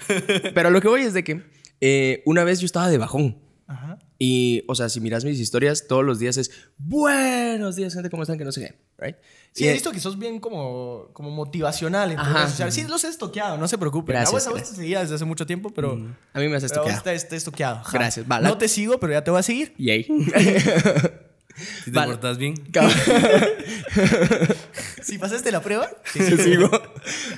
Pero lo que voy es de que eh, una vez yo estaba de bajón. Ajá. Y, o sea, si miras mis historias, todos los días es buenos días, gente, ¿cómo están? Que no sé qué, ¿right? Sí, Y, he eh, visto que sos bien como, como motivacional en tus redes sociales. Sí, los he estoqueado, no se preocupen. Gracias, a vos, a vos gracias. te seguía desde hace mucho tiempo, pero... A mí me has estoqueado. te, te estoqueado. Gracias, va, la- No te sigo, pero ya te voy a seguir. Yay. Si te Vale. portas bien. Si pasaste la prueba, Sí, sigo.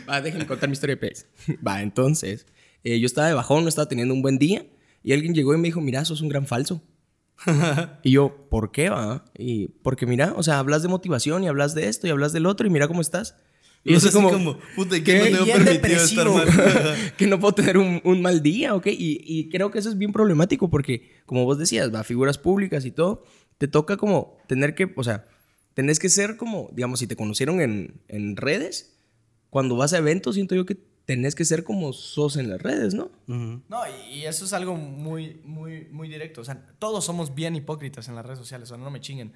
Va, déjenme contar mi historia, pues. Va, entonces, eh, yo estaba de bajón, no estaba teniendo un buen día. Y alguien llegó y me dijo, mira, sos un gran falso. y yo, ¿por qué va? Y porque mira, o sea, hablas de motivación y hablas de esto y hablas del otro y mira cómo estás. Y Y es como, como, puta, ¿y ¿qué? qué no tengo permitido estar mal? que no puedo tener un, un mal día, ¿ok? Y, y creo que eso es bien problemático porque, como vos decías, va, figuras públicas y todo, te toca como tener que, o sea, tenés que ser como, digamos, si te conocieron en, en redes, cuando vas a eventos, siento yo que tenés que ser como sos en las redes, ¿no? No, y, y eso es algo muy, muy, muy directo. O sea, todos somos bien hipócritas en las redes sociales, o sea, no me chinguen.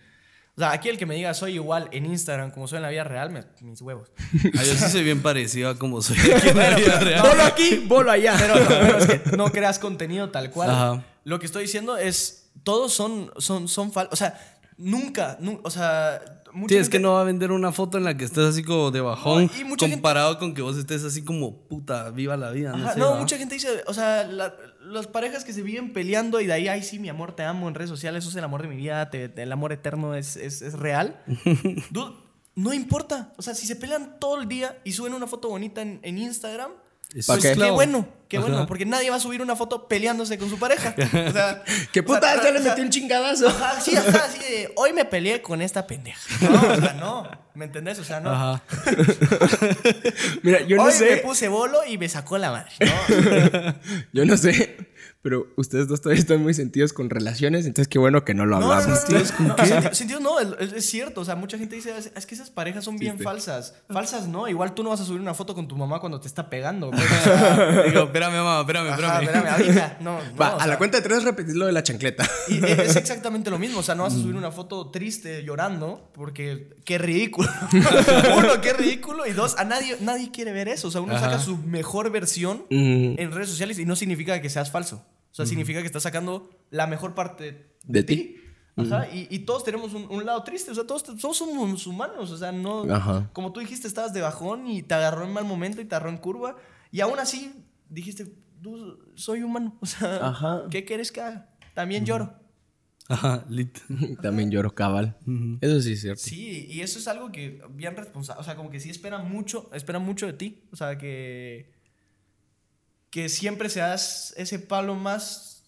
O sea, aquí el que me diga soy igual en Instagram como soy en la vida real, me- mis huevos. Ah, yo sí soy bien parecido a como soy aquí en la vida real. Bolo aquí, bolo allá. Pero, pero es que no creas contenido tal cual. Ajá. Lo que estoy diciendo es, todos son, son, son fal- O sea, nunca, nu- o sea, mucha Sí, es que gente- no va a vender una foto en la que estés así como de bajón No, y mucha gente- comparado con que vos estés así como puta, viva la vida. No, Ajá, sé, no, mucha gente dice, o sea, la- las parejas que se viven peleando y de ahí, ay, sí, mi amor, te amo en redes sociales, eso es el amor de mi vida, te- te- el amor eterno es, es, es real. Dude, no importa. O sea, si se pelean todo el día y suben una foto bonita en, en Instagram, Es pues qué bueno, qué Ajá. bueno, porque nadie va a subir una foto peleándose con su pareja. O sea, ¿Qué o puta sea, se le metió un chingadazo? Ajá, sí, ajá, así de, hoy me peleé con esta pendeja. No, o sea, no, ¿me entendés? O sea, no. Ajá. Mira, yo no hoy me sé, puse bolo y me sacó la madre. ¿no? yo no sé, pero ustedes dos todavía están muy sentidos con relaciones, entonces qué bueno que no lo No, no, no, hablamos. no, tío. no, senti- sentido no, es, es cierto. O sea, mucha gente dice, es, es que esas parejas son bien falsas. Falsas no, igual tú no vas a subir una foto con tu mamá cuando te está pegando. Digo, espérame, mamá, espérame, ajá, espérame. espérame, ahorita. No, no, Va, o a la cuenta de tres repetís lo de la chancleta. Y e- es exactamente lo mismo. O sea, no vas a subir una foto triste llorando porque qué ridículo. uno, qué ridículo. Y dos, a nadie, nadie quiere ver eso. O sea, uno Ajá. saca su mejor versión Mm, en redes sociales y no significa que seas falso. O sea, significa que estás sacando la mejor parte De ti. Ajá, y, y todos tenemos un, un lado triste, o sea, todos, todos somos humanos, o sea, no... Ajá. Como tú dijiste, estabas de bajón y te agarró en mal momento y te agarró en curva, y aún así dijiste, "Du- soy humano, o sea, Ajá. ¿qué quieres que haga? También lloro. Ajá, lit. También lloro cabal. Eso sí es cierto. Sí, y eso es algo que bien responsable, o sea, como que sí espera mucho, espera mucho de ti, o sea, que que siempre seas ese Pablo más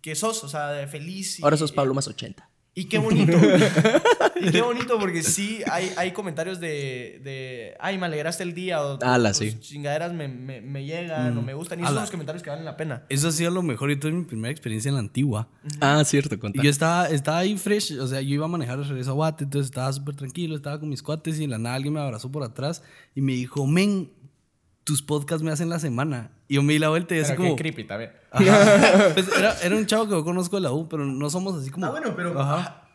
que sos, o sea, de feliz. y- Ahora sos Pablo más 80. Y qué bonito. y qué bonito porque sí hay, hay comentarios de, de, ay, me alegraste el día o Ala, tus sí. chingaderas me, me, me llegan o me gustan. Y esos Ala. son los comentarios que valen la pena. Eso ha sido lo mejor y toda mi primera experiencia en la antigua. Ah, cierto, contá. Y yo estaba, estaba ahí fresh, o sea, yo iba a manejar el regreso a Guate, entonces estaba súper tranquilo, estaba con mis cuates y de la nada alguien me abrazó por atrás y me dijo, men, tus podcasts me hacen la semana. Y yo me di la vuelta y así Pero como... qué creepy también. Pues era, era un chavo que yo conozco de la U, pero no somos así como... Ah, bueno, pero- Ajá.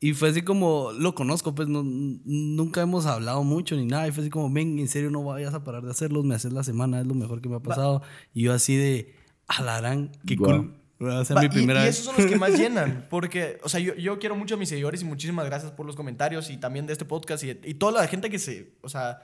Y fue así como, lo conozco, pues no, nunca hemos hablado mucho ni nada. Y fue así como, ven, en serio no vayas a parar de hacerlos, me haces la semana, es lo mejor que me ha pasado. Y yo así de, alarán, qué Guau. cool. Va a ser Va, mi y- primera y, vez. esos son los que más llenan. Porque, o sea, yo, yo quiero mucho a mis seguidores y muchísimas gracias por los comentarios y también de este podcast y, y toda la gente que se, o sea,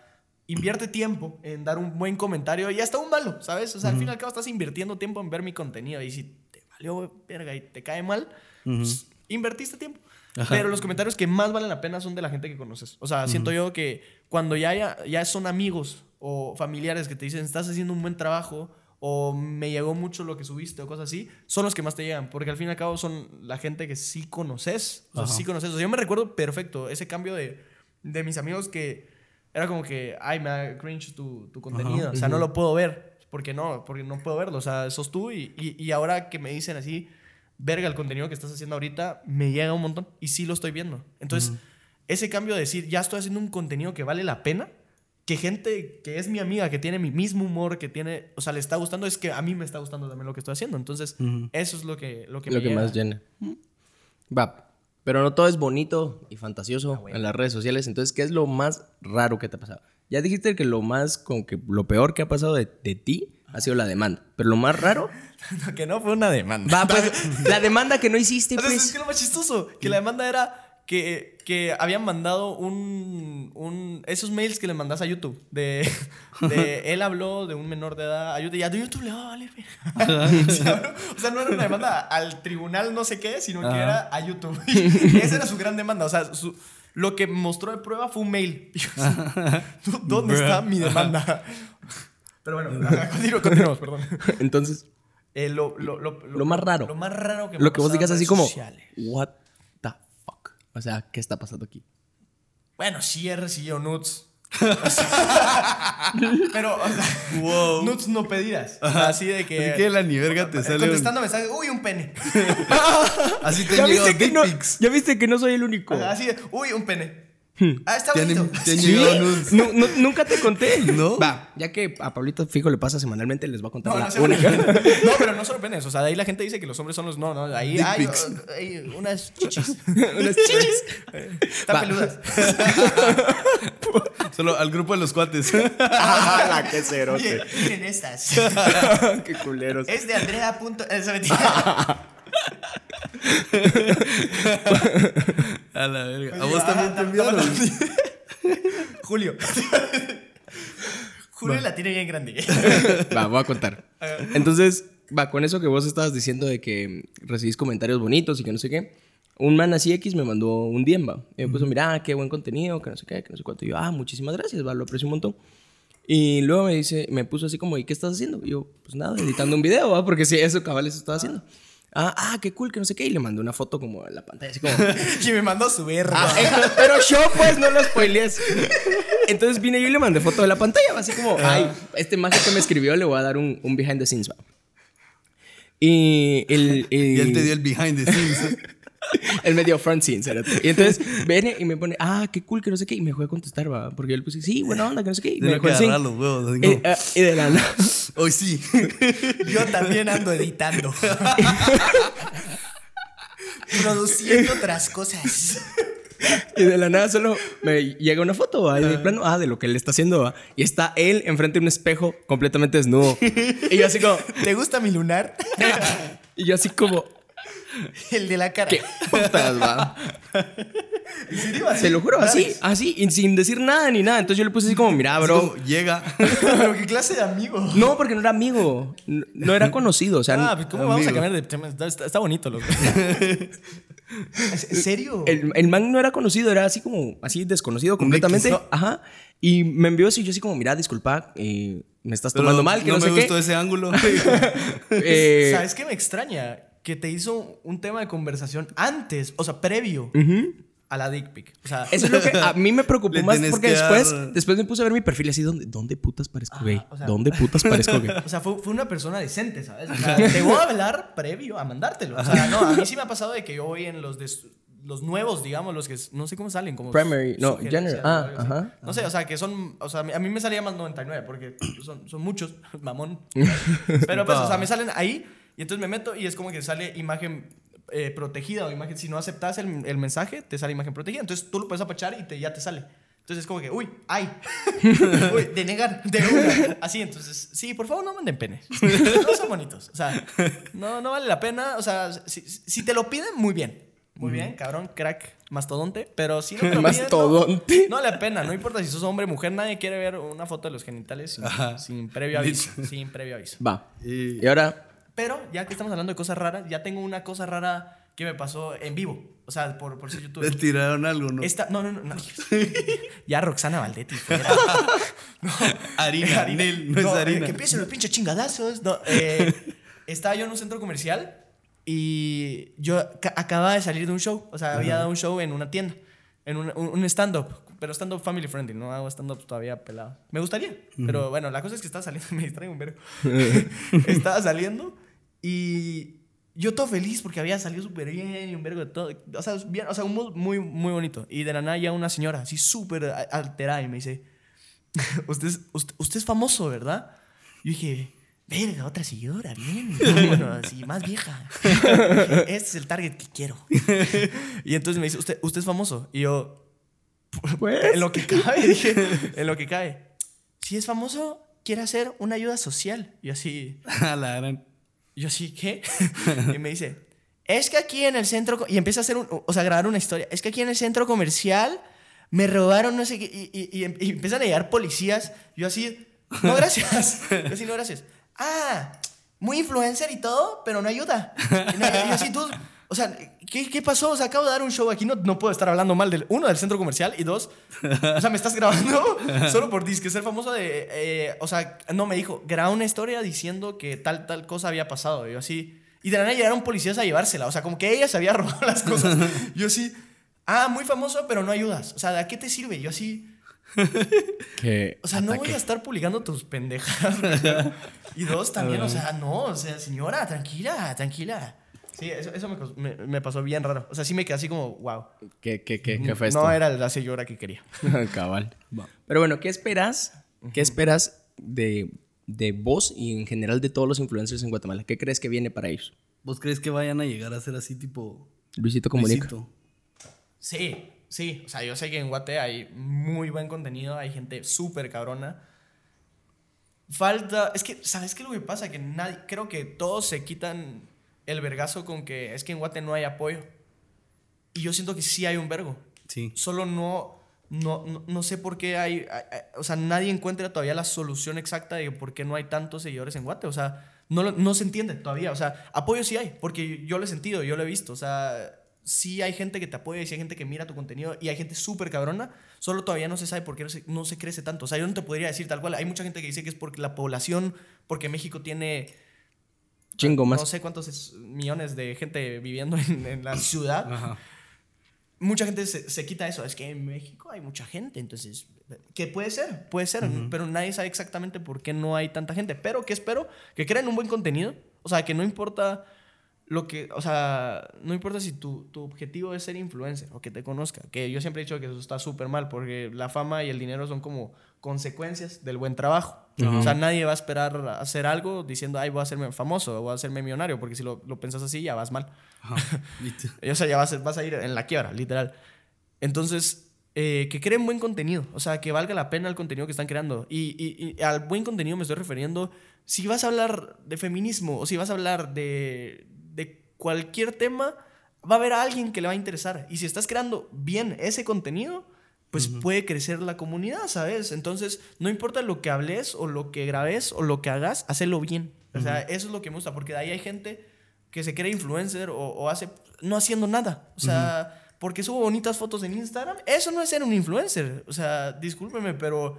invierte tiempo en dar un buen comentario y hasta un malo, ¿sabes? O sea, al fin y al cabo estás invirtiendo tiempo en ver mi contenido y si te valió verga y te cae mal, pues, invertiste tiempo. Ajá. Pero los comentarios que más valen la pena son de la gente que conoces. O sea, siento yo que cuando ya, ya, ya son amigos o familiares que te dicen, estás haciendo un buen trabajo o me llegó mucho lo que subiste o cosas así, son los que más te llegan. Porque al fin y al cabo son la gente que sí conoces. O sea, sí conoces. O sea, yo me recuerdo perfecto ese cambio de, de mis amigos que era como que, ay, me da cringe tu, tu contenido. O sea, no lo puedo ver. Porque no, porque no puedo verlo. O sea, sos tú y, y, y ahora que me dicen así, verga, el contenido que estás haciendo ahorita me llega un montón y sí lo estoy viendo. Entonces, ese cambio de decir, ya estoy haciendo un contenido que vale la pena, que gente que es mi amiga, que tiene mi mismo humor, que tiene, o sea, le está gustando, es que a mí me está gustando también lo que estoy haciendo. Entonces, Ujú. eso es lo que, lo que, lo me que llega. más llena. Va. Pero no todo es bonito y Ah, fantasioso en las redes sociales. Entonces, ¿qué es lo más raro que te ha pasado? Ya dijiste que lo más, como que lo peor que ha pasado de, de ti ha sido la demanda. Pero lo más raro. que no fue una demanda. Va, pues, la demanda que no hiciste, Entonces, pues. es que lo más chistoso, que la demanda era que, que habían mandado un, un- esos mails que le mandas a YouTube de, de él habló de un menor de edad a YouTube y a YouTube le va a valer o, sea, o sea, no era una demanda al tribunal no sé qué, sino que Ajá. era a YouTube. Y esa era su gran demanda, o sea, su- lo que mostró de prueba fue un mail. ¿Dónde está mi demanda? Pero bueno, ajá, continúa- continuamos, perdón. Entonces, Eh, lo, lo, lo, Lo más raro. Lo más raro que me Lo que vos digas así como, sociales. what. O sea, ¿qué está pasando aquí? Bueno, sí he recibido. O sea, pero, o sea, Wow. nudes no pedidas. O sea, así de que. Así que la ni verga te sale. un- Contestando mensajes, uy, un pene. Así te ¿Ya han llegado no, ya viste que no soy el único. Ajá, Así de, uy, un pene. Ah, está bonito. te han Sí. llegado nudes. No, no- nunca te conté. ¿No? Va, ya que a Pablito Fijo le pasa semanalmente, les voy a contar No, la no, única. no, pero no solo penes. O sea, de ahí la gente dice que los hombres son los. No, no. Ahí hay, unas chichis. Unas chichis. Están Va. peludas. Solo al grupo de los cuates. ¡Ah, la que Oye, miren estas. Qué culeros. Es de Andrea. Punto, mentira. A la verga. A vos ah, también te tam- enviaron. Julio. Julio la tiene bien grande. Va, voy a contar. Entonces, va, con eso que vos estabas diciendo de que recibís comentarios bonitos y que no sé qué. Un man así X me mandó un DM, va. Y me puso, mira, qué buen contenido, que no sé qué, que no sé cuánto. Y yo, ah, muchísimas gracias, va, lo aprecio un montón. Y luego me dice, me puso así como, ¿y qué estás haciendo? Y yo, pues nada, editando un video, va, porque sí, eso cabal, eso estaba haciendo. Ah, ah, qué cool, que no sé qué. Y le mandé una foto como en la pantalla, así como, y me mandó su verga. Ah, pero yo pues no lo spoilees. Entonces vine yo y le mandé foto de la pantalla, así como, ay, este mago que me escribió le voy a dar un, un behind the scenes, va. Y el, Y él te dio el behind the scenes. él me dio front scenes, cerote. Y entonces viene y me pone, ah, qué cool, que no sé qué. Y me dejó de contestar, va. Porque yo le puse, sí, buena onda, que no sé qué. Y me dejó sync. agarrar los huevos. así Y, como, ah, y de la nada. Hoy sí. Yo también ando editando. Produciendo otras cosas. Y de la nada solo me llega una foto, ¿va? Y de plano, ah, de lo que él está haciendo, ¿va? Y está él enfrente de un espejo completamente desnudo. Y yo así como, ¿Te gusta mi lunar? y yo así como, El de la cara. ¿qué putas, va? ¿En serio? Así, Te lo juro, así, así, y sin decir nada ni nada. Entonces yo le puse así como, mira, bro. Así como llega. Pero qué clase de amigo. No, porque no era amigo. No, no era conocido. O sea, Ah, pues, ¿cómo vamos a cambiar de tema? Está, bonito, loco. ¿Es- ¿En serio? el, el man no era conocido, era así como, así desconocido completamente. Ajá. Y me envió y yo así como, mira, disculpa, eh, me estás Pero tomando mal, que no, me sé gustó qué. ese ángulo. Eh, ¿Sabes qué me extraña? Que te hizo un tema de conversación antes, o sea, previo a la dick pic. O sea, Eso es lo que a mí me preocupó más porque que después, dar- después me puse a ver mi perfil así, ¿dónde, dónde putas parezco gay? o sea- ¿Dónde putas parezco gay? o sea, fue, fue una persona decente, ¿sabes? O sea, te voy a hablar previo a mandártelo. O sea, no, a mí sí me ha pasado de que yo voy en los de los nuevos, digamos, los que no sé cómo salen, como Primary, no, general, ah, ajá. No sé, o sea, que son, o sea, a mí me salía más 99 porque son, son muchos, mamón. Pero pues, o sea, me salen ahí y entonces me meto y es como que sale imagen eh, protegida o imagen, si no aceptas el, el mensaje, te sale imagen protegida. Entonces tú lo puedes apachar y te, ya te sale. Entonces es como que, uy, ay, uy, de negar, de una. Así, entonces, sí, por favor no manden penes. No son bonitos. O sea, no, no vale la pena. O sea, si, si te lo piden, muy bien. Muy bien, cabrón, crack, mastodonte. Pero si no te lo piden, Mastodonte. No, no vale la pena. No importa si sos hombre o mujer, nadie quiere ver una foto de los genitales sin, previo aviso. sin previo aviso. Va. Y- Y ahora, Pero ya que estamos hablando de cosas raras, ya tengo una cosa rara que me pasó en vivo. O sea, por, por ser Le youtuber. tiraron algo, ¿no? Esta, no, no, no, no. ya Roxana Valdetti fuera. Harina, Nel, no, es eh, harina. que empiecen los pinches chingadazos. No, eh, estaba yo en un centro comercial y yo ca- acababa de salir de un show. O sea, había dado un show en una tienda, en un, un- stand-up. Pero stand-up family friendly, no hago stand-up todavía pelado. Me gustaría, pero bueno, la cosa es que estaba saliendo, me distraigo un vergo. estaba saliendo y yo todo feliz porque había salido súper bien y un vergo de todo. O sea, bien, o sea, un mood muy, muy bonito. Y de la nada ya una señora así súper alterada y me dice, usted, usted, usted es famoso, ¿verdad? Yo dije, verga, otra señora, bien. Bueno, así, más vieja. Este es el target que quiero. y entonces me dice, ¿usted, usted es famoso? Y yo, pues, en lo que cabe, dije, en lo que cabe. Si es famoso, quiere hacer una ayuda social. Y así, A la gran. yo así, ¿qué? y me dice, es que aquí en el centro, co-" y empieza a hacer, un, o sea, a grabar una historia, es que aquí en el centro comercial me robaron no sé qué, y, y, y y empiezan a llegar policías, yo así, no gracias, yo así, no gracias. Ah, muy influencer y todo, pero no ayuda. Y, no- y yo así, tú, O sea, ¿qué, ¿qué pasó? O sea, acabo de dar un show aquí, no, no puedo estar hablando mal del, uno, del centro comercial, y dos, o sea, me estás grabando solo por disque ser famoso de, eh, o sea, no, me dijo, graba una historia diciendo que tal, tal cosa había pasado. Y yo así, y de la nada llegaron policías a llevársela, o sea, como que ella se había robado las cosas. Yo así, ah, muy famoso, pero no ayudas. O sea, ¿de qué te sirve? Yo así, Que o sea, no voy a estar publicando tus pendejas. y dos, también, o sea, no, o sea, señora, tranquila, tranquila. Sí, eso, eso me, cos- me- me pasó bien raro. O sea, sí me quedé así como, wow. ¿Qué, qué, qué, qué fue esto? No era la señora que quería. Cabal. Pero bueno, ¿qué esperas? ¿Qué esperas de, de vos y en general de todos los influencers en Guatemala? ¿Qué crees que viene para ellos? ¿Vos crees que vayan a llegar a ser así tipo Luisito Comunica. Luisito? Sí, sí. O sea, yo sé que en Guate hay muy buen contenido, hay gente súper cabrona. Falta. Es que, ¿sabes qué es lo que pasa? Que nadie. Creo que todos se quitan el vergazo con que es que en Guate no hay apoyo. Y yo siento que sí hay un vergo. Sí. Solo no. No, no, no sé por qué hay, hay- hay- O sea, nadie encuentra todavía la solución exacta de por qué no hay tantos seguidores en Guate. O sea, no, no se entiende todavía. O sea, apoyo sí hay, porque yo lo he sentido, yo lo he visto. O sea, sí hay gente que te apoya y sí hay gente que mira tu contenido y hay gente súper cabrona. Solo todavía no se sabe por qué no se, no se crece tanto. O sea, yo no te podría decir tal cual. Hay mucha gente que dice que es porque la población, porque México tiene Chingo más. no sé cuántos es- millones de gente viviendo en, en la ciudad. Ajá. Mucha gente se, se quita eso. Es que en México hay mucha gente, entonces. Que puede ser, puede ser, pero nadie sabe exactamente por qué no hay tanta gente. Pero que espero que creen un buen contenido. O sea, que no importa lo que. O sea, no importa si tu, tu objetivo es ser influencer o que te conozca. Que yo siempre he dicho que eso está súper mal porque la fama y el dinero son como consecuencias del buen trabajo. O sea, nadie va a esperar a hacer algo diciendo, ay, voy a hacerme famoso o voy a hacerme millonario, porque si lo, lo pensás así, ya vas mal. Ajá. ¿Viste? O sea, ya vas, a- vas a ir en la quiebra, literal. Entonces, eh, que creen buen contenido. O sea, que valga la pena el contenido que están creando. Y, y- y al buen contenido me estoy refiriendo. Si vas a hablar de feminismo o si vas a hablar de, de cualquier tema, va a haber a alguien que le va a interesar. Y si estás creando bien ese contenido, pues puede crecer la comunidad, ¿sabes? Entonces, no importa lo que hables o lo que grabes o lo que hagas, hazlo bien. O sea, eso es lo que me gusta, porque de ahí hay gente que se cree influencer o, o hace no haciendo nada. O sea, porque subo bonitas fotos en Instagram, eso no es ser un influencer. O sea, discúlpeme, pero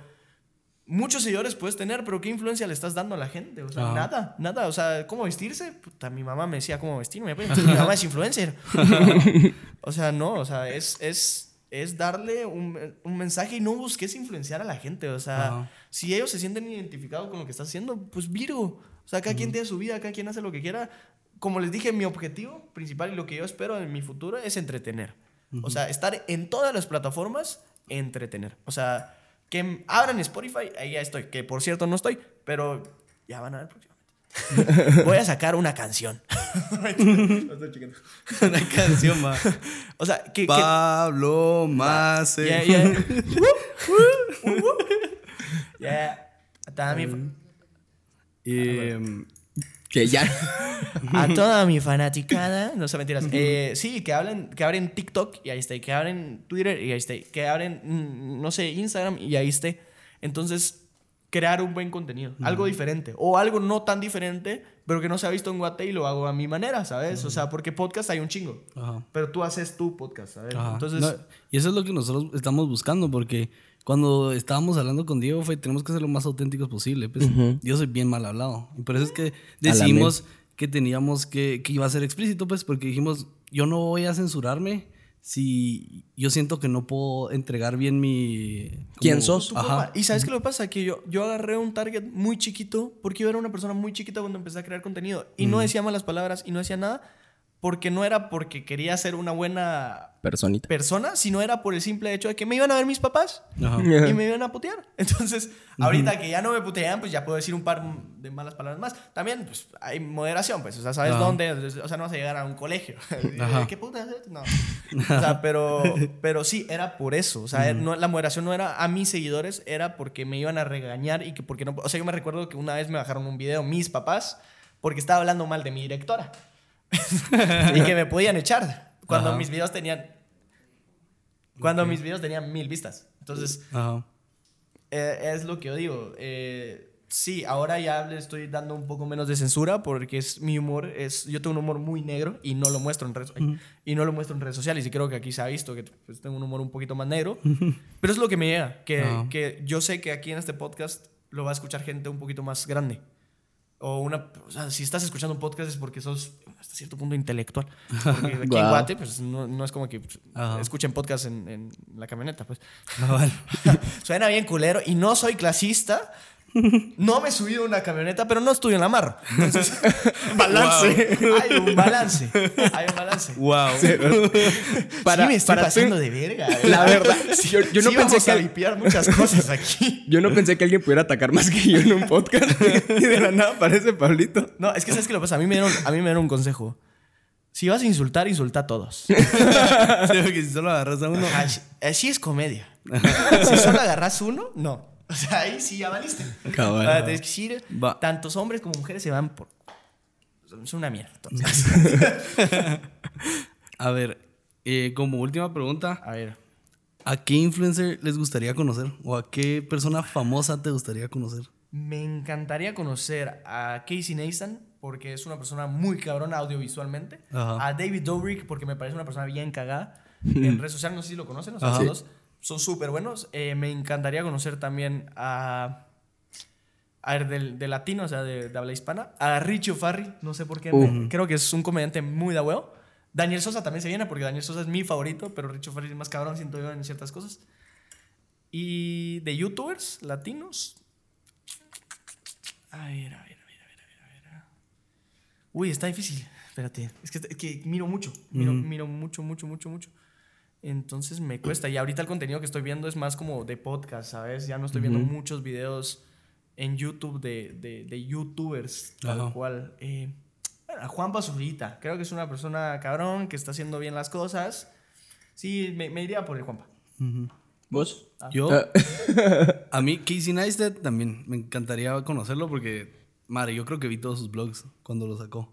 muchos seguidores puedes tener, pero ¿qué influencia le estás dando a la gente? O sea, Ajá. nada, nada. O sea, ¿cómo vestirse? Puta, mi mamá me decía cómo vestirme. pues, mi mamá es influencer. o sea, no, o sea, es, es, es darle un, un mensaje y no busques influenciar a la gente. O sea, Ajá. si ellos se sienten identificados con lo que estás haciendo, pues Virgo. O sea, cada quien tiene su vida, cada quien hace lo que quiera. Como les dije, mi objetivo principal y lo que yo espero en mi futuro es entretener. O sea, estar en todas las plataformas, entretener. O sea, que abran Spotify, ahí ya estoy. Que por cierto no estoy, pero ya van a ver próximamente. Voy a sacar una canción. Una canción más. O sea, que... que- Pablo Mase. Yeah, yeah. Yeah. A Que ya. a toda mi fanaticada. No sé, mentiras. Eh, sí, que hablen, que abren TikTok y ahí esté. Que abren Twitter y ahí esté. Que abren, mm, no sé, Instagram y ahí esté. Entonces, crear un buen contenido. Algo diferente. O algo no tan diferente, pero que no se ha visto en Guate y lo hago a mi manera, ¿sabes? O sea, porque podcast hay un chingo. Ajá. Pero tú haces tu podcast, ¿sabes? Entonces, No, y eso es lo que nosotros estamos buscando, porque cuando estábamos hablando con Diego fue, tenemos que ser lo más auténticos posible. Pues, Yo soy bien mal hablado. Y por eso es que decidimos que teníamos que, que iba a ser explícito, pues, porque dijimos, yo no voy a censurarme si yo siento que no puedo entregar bien mi... como- ¿Quién sos? Ajá. Y sabes qué lo que pasa? Que yo, yo agarré un target muy chiquito porque yo era una persona muy chiquita cuando empecé a crear contenido. Y no decía malas palabras y no decía nada porque no era porque quería ser una buena Personita. persona, sino era por el simple hecho de que me iban a ver mis papás Ajá. y me iban a putear. Entonces, ahorita que ya no me putean, pues ya puedo decir un par de malas palabras más. También, pues hay moderación, pues, o sea, ¿sabes Ajá. dónde? O sea, no vas a llegar a un colegio. Ajá. ¿Qué puta? No. O sea, pero, pero sí, era por eso. O sea, no, la moderación no era a mis seguidores, era porque me iban a regañar y que porque no. O sea, yo me recuerdo que una vez me bajaron un video mis papás porque estaba hablando mal de mi directora y que me podían echar cuando Ajá. mis videos tenían. Cuando mis videos tenían mil vistas. Entonces, Ajá. eh, es lo que yo digo. eh, Sí, ahora ya le estoy dando un poco menos de censura porque es mi humor es yo tengo un humor muy negro y no lo muestro en redes y no lo muestro en redes sociales y creo que aquí se ha visto que pues, tengo un humor un poquito más negro, pero es lo que me llega que, que yo sé que aquí en este podcast lo va a escuchar gente un poquito más grande. O una, o sea, si estás escuchando un podcast es porque sos hasta cierto punto intelectual. Porque aquí en Guau. Guate, pues no, no es como que pues, escuchen podcast en, en la camioneta, pues. Ah, vale. Suena bien culero y no soy clasista. No me subido a una camioneta, pero no estoy en la mar. Entonces, balance. Hay un balance. Hay un balance. Wow. Para- sí me estoy para pasando de verga. La verdad, yo, yo no Sí pensé vamos que a limpiar muchas cosas aquí. yo no pensé que alguien pudiera atacar más que yo en un podcast y de la nada aparece Pablito. No, es que ¿sabes qué lo pasa? A mí me dieron, a mí me dieron un consejo. Si vas a insultar, insulta a todos. Sí, porque si solo agarras a uno. Así, así es comedia. Si solo agarras uno, no. O sea, ahí sí ya valiste. Cabal. Ah, tienes que decir, Va. tantos hombres como mujeres se van por... Son una mierda. A ver, eh, como última pregunta, A ver. ¿a qué influencer les gustaría conocer? ¿O a qué persona famosa te gustaría conocer? Me encantaría conocer a Casey Neistat porque es una persona muy cabrona audiovisualmente. Ajá. A David Dobrik porque me parece una persona bien cagada. en redes sociales, no sé si lo conocen, o sea, los dos son súper buenos. Eh, me encantaría conocer también a... A ver, de, latino, o sea, de, de habla hispana. A Richie Farri, no sé por qué. me- creo que es un comediante muy de huevo. Daniel Sosa también se viene porque Daniel Sosa es mi favorito, pero Richie Farri es más cabrón, siento yo, en ciertas cosas. Y de youtubers latinos, a ver, a ver, a ver, a ver, a ver, a ver. Uy, está difícil. Espérate. Es que, es que miro mucho. Miro, miro mucho, mucho, mucho, mucho. Entonces me cuesta. Y ahorita el contenido que estoy viendo es más como de podcast, ¿sabes? Ya no estoy viendo muchos videos en YouTube de, de, de youtubers, tal Ajá. cual. Eh, bueno, a Juan Basurita. Creo que es una persona cabrón que está haciendo bien las cosas. Sí, me, me iría por el Juanpa. ¿Vos? Yo, Ah. a mí, Casey Neistat también me encantaría conocerlo porque, madre, yo creo que vi todos sus blogs cuando lo sacó.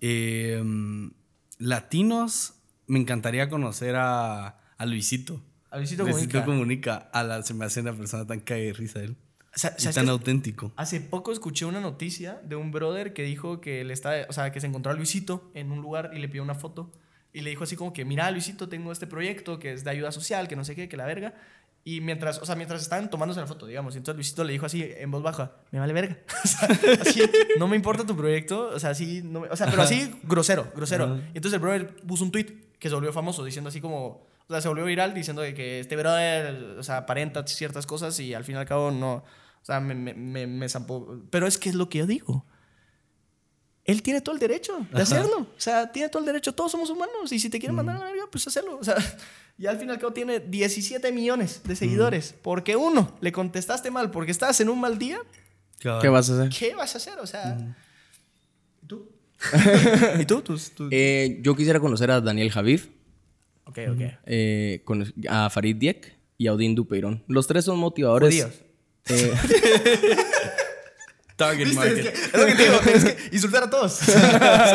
Eh, mm, latinos, me encantaría conocer a, a Luisito. A Luisito Luisito Comunica. Comunica. A la, se me hace una persona tan cae de risa él. Sa- Y ¿sabes tan auténtico. Hace poco escuché una noticia de un brother que dijo que le está, o sea, que se encontró a Luisito en un lugar y le pidió una foto y le dijo así como que, mira, Luisito, tengo este proyecto que es de ayuda social, que no sé qué, que la verga. Y mientras, o sea, mientras estaban tomándose la foto, digamos, y entonces Luisito le dijo así en voz baja, me vale verga. O sea, así, no me importa tu proyecto, o sea, así, no me- o sea, pero así grosero, grosero. Y entonces el brother puso un tweet que se volvió famoso diciendo así como, o sea, se volvió viral diciendo de que este brother, o sea, aparenta ciertas cosas y al fin y al cabo no, o sea, me, me, me, me zampó. Pero es que es lo que yo digo. Él tiene todo el derecho de hacerlo. O sea, tiene todo el derecho. Todos somos humanos. Y si te quieren mandar a la verga, pues hacerlo. O sea, y al fin y al cabo tiene 17 millones de seguidores. Porque uno, le contestaste mal porque estabas en un mal día. ¿Qué vas a hacer? ¿Qué vas a hacer? O sea, ¿y tú? ¿Y tú? Eh, yo quisiera conocer a Daniel Javid, Ok, ok. eh, con- a Farid Diek y a Odín Dupeirón. Los tres son motivadores. Judíos. Eh, Target ¿Viste? Es, market. que- es lo que te digo, tienes que insultar a todos. Se me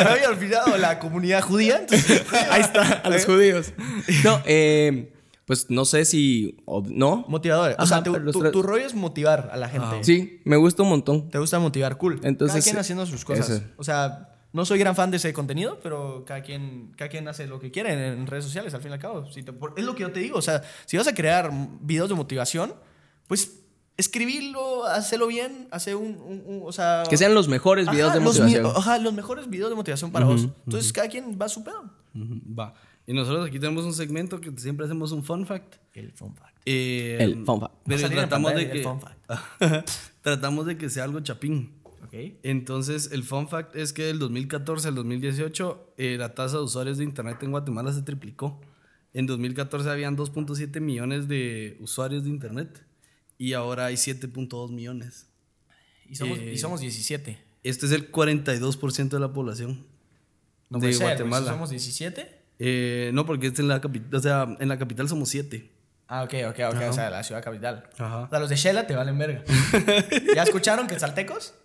había olvidado la comunidad judía. entonces- ahí está, a los judíos. No, eh, pues no sé si. o- ¿No? Motivadores. O sea, tu, tu- rollo es motivar a la gente. Sí, me gusta un montón. Te gusta motivar, cool. Entonces, cada quien eh, haciendo sus cosas. O sea, no soy gran fan de ese contenido, pero cada quien, cada quien hace lo que quiere en, en redes sociales, al fin y al cabo. Si te- por- es lo que yo te digo. O sea, si vas a crear videos de motivación, pues escribirlo, hacerlo bien, hacer un, un- un- o sea... Que sean los mejores videos Ajá, de los motivación. ajá, los mejores videos de motivación para vos. Entonces, cada quien va a su pedo. Va. Y nosotros aquí tenemos un segmento que siempre hacemos un fun fact. El fun fact. Eh, El fun fact. Pero tratamos de que el fun tratamos de que sea algo chapín. Entonces, el fun fact es que del 2014 al 2018 eh, la tasa de usuarios de internet en Guatemala se triplicó. En 2014 habían 2.7 millones de usuarios de internet y ahora hay 7.2 millones. Y somos, Eh, y somos 17. Este es el 42% de la población No de puede ser, Guatemala. somos 17. Eh, no, porque es en la capital, o sea, en la capital somos 7. Ah, ok, ok, ok. O sea, la ciudad capital. Ajá. O sea, los de Shela te valen verga. ¿Ya escucharon que saltecos?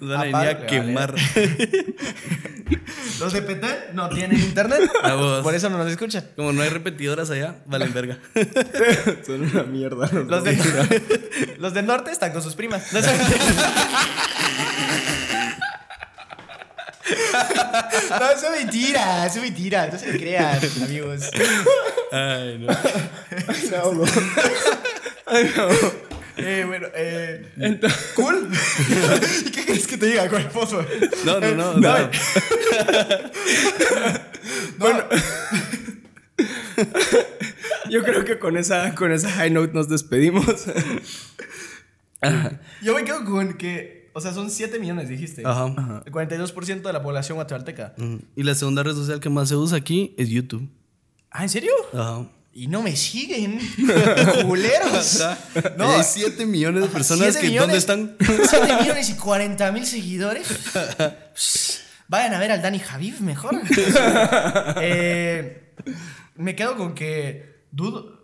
Nos van a venir a quemar. Los de Petén no tienen internet. Por eso no nos escuchan. Como no hay repetidoras allá, valen verga. Son una mierda. Los de, los del norte están con sus primas. No, No, eso es mentira, eso es mentira. No se lo crean, amigos. Ay, no. Eh, bueno, eh. ¿Cool? ¿Y qué quieres que te diga con el pozo? No, no, no. No, no. Bueno, Yo creo que con esa, con esa high note nos despedimos. yo me quedo con que. O sea, son 7 millones, dijiste. Ajá. El 42% de la población guatemalteca. Mm. Y la segunda red social que más se usa aquí es YouTube. ¿Ah, en serio? Ajá. Y no me siguen. Culeros. No, hay 7 millones de personas ¿Siete que ¿dónde están? 7 millones y 40 mil seguidores. Vayan a ver al Dani Javif mejor. Eh, me quedo con que dudo.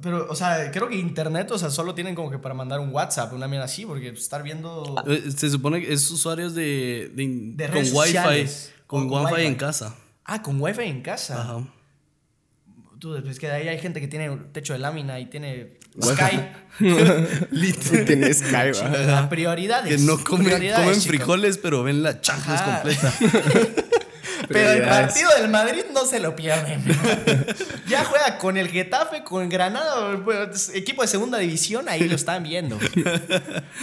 Pero, o sea, creo que internet, o sea, solo tienen como que para mandar un WhatsApp, una mierda así, porque estar viendo. Eh, Se supone que es usuarios de, de, De con redes wifi, sociales. con, wifi en casa. Ah, con wifi en casa. Ajá. Tú, es que de ahí hay gente que tiene un techo de lámina y tiene Sky. Tienes Sky, va. La prioridades. Que no comen, Prioridades, comen frijoles, pero ven la Ajá. completa. Pero el partido del Madrid no se lo pierden. ya juega con el Getafe, con Granada, equipo de segunda división, ahí lo están viendo.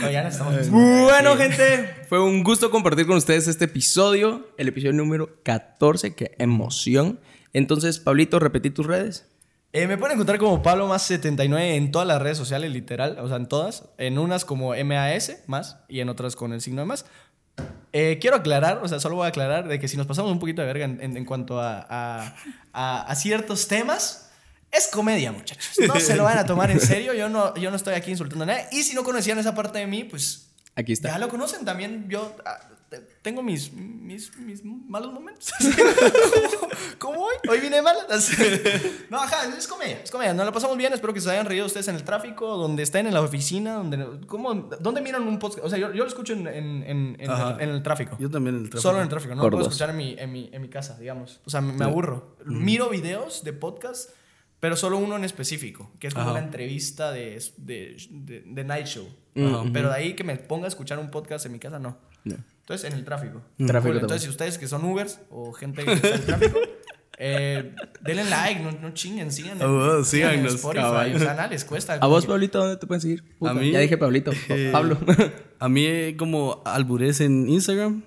No, ya no estamos. Bueno, gente, fue un gusto compartir con ustedes este episodio, el episodio número 14, qué emoción. Entonces, Pablito, repetí tus redes. Eh, me pueden encontrar como Pablo más 79 en todas las redes sociales, literal, o sea, en todas. En unas como MAS más y en otras con el signo de más. Eh, quiero aclarar, o sea, solo voy a aclarar de que si nos pasamos un poquito de verga en, en- en cuanto a, a- a- a ciertos temas, es comedia, muchachos. No se lo van a tomar en serio. Yo no, yo no estoy aquí insultando a nadie. Y si no conocían esa parte de mí, pues Aquí está. ya lo conocen también. Yo ah, tengo mis, mis, mis malos momentos. ¿Cómo, hoy? Hoy vine mal. No, ajá, es comedia. Es comedia. Nos la pasamos bien. Espero que se hayan reído ustedes en el tráfico, donde estén, en la oficina. Donde, ¿cómo, ¿Dónde miran un podcast? O sea, yo, yo lo escucho en, en, en- en el, en el tráfico. Yo también en el tráfico. Solo en el tráfico, no lo puedo dos. escuchar en mi, en, mi, en mi casa, digamos. O sea, me, me aburro. Miro videos de podcast, pero solo uno en específico, que es como Ajá. una entrevista de, de, de, de Night Show. Ajá. Pero de ahí que me ponga a escuchar un podcast en mi casa, no. No. Entonces, en el tráfico. Tráfico Cool. también. Entonces, si ustedes que son Ubers o gente que está en el tráfico, eh, denle like, no, no chinguen, vos, sigan en síganos, Spotify, cabal. o sea, nada les cuesta. ¿A vos, Pablito, dónde te pueden seguir? Puta, A mí, Ya dije Pablito. eh, Pablo. A mí eh, como Alburés en Instagram.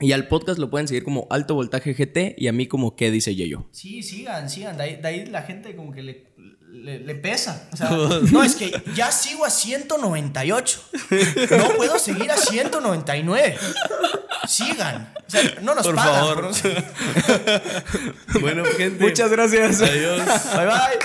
y al podcast lo pueden seguir como Alto Voltaje GT y a mí como ¿Qué dice Yeyo? Sí, sigan, sigan. De ahí, de ahí la gente como que le, le, le pesa. O sea, no, es que ya sigo a 198. No puedo seguir a 199. Sigan. O sea, no nos Por pagan. favor. pero- Bueno, gente. Muchas gracias. Adiós. Bye bye.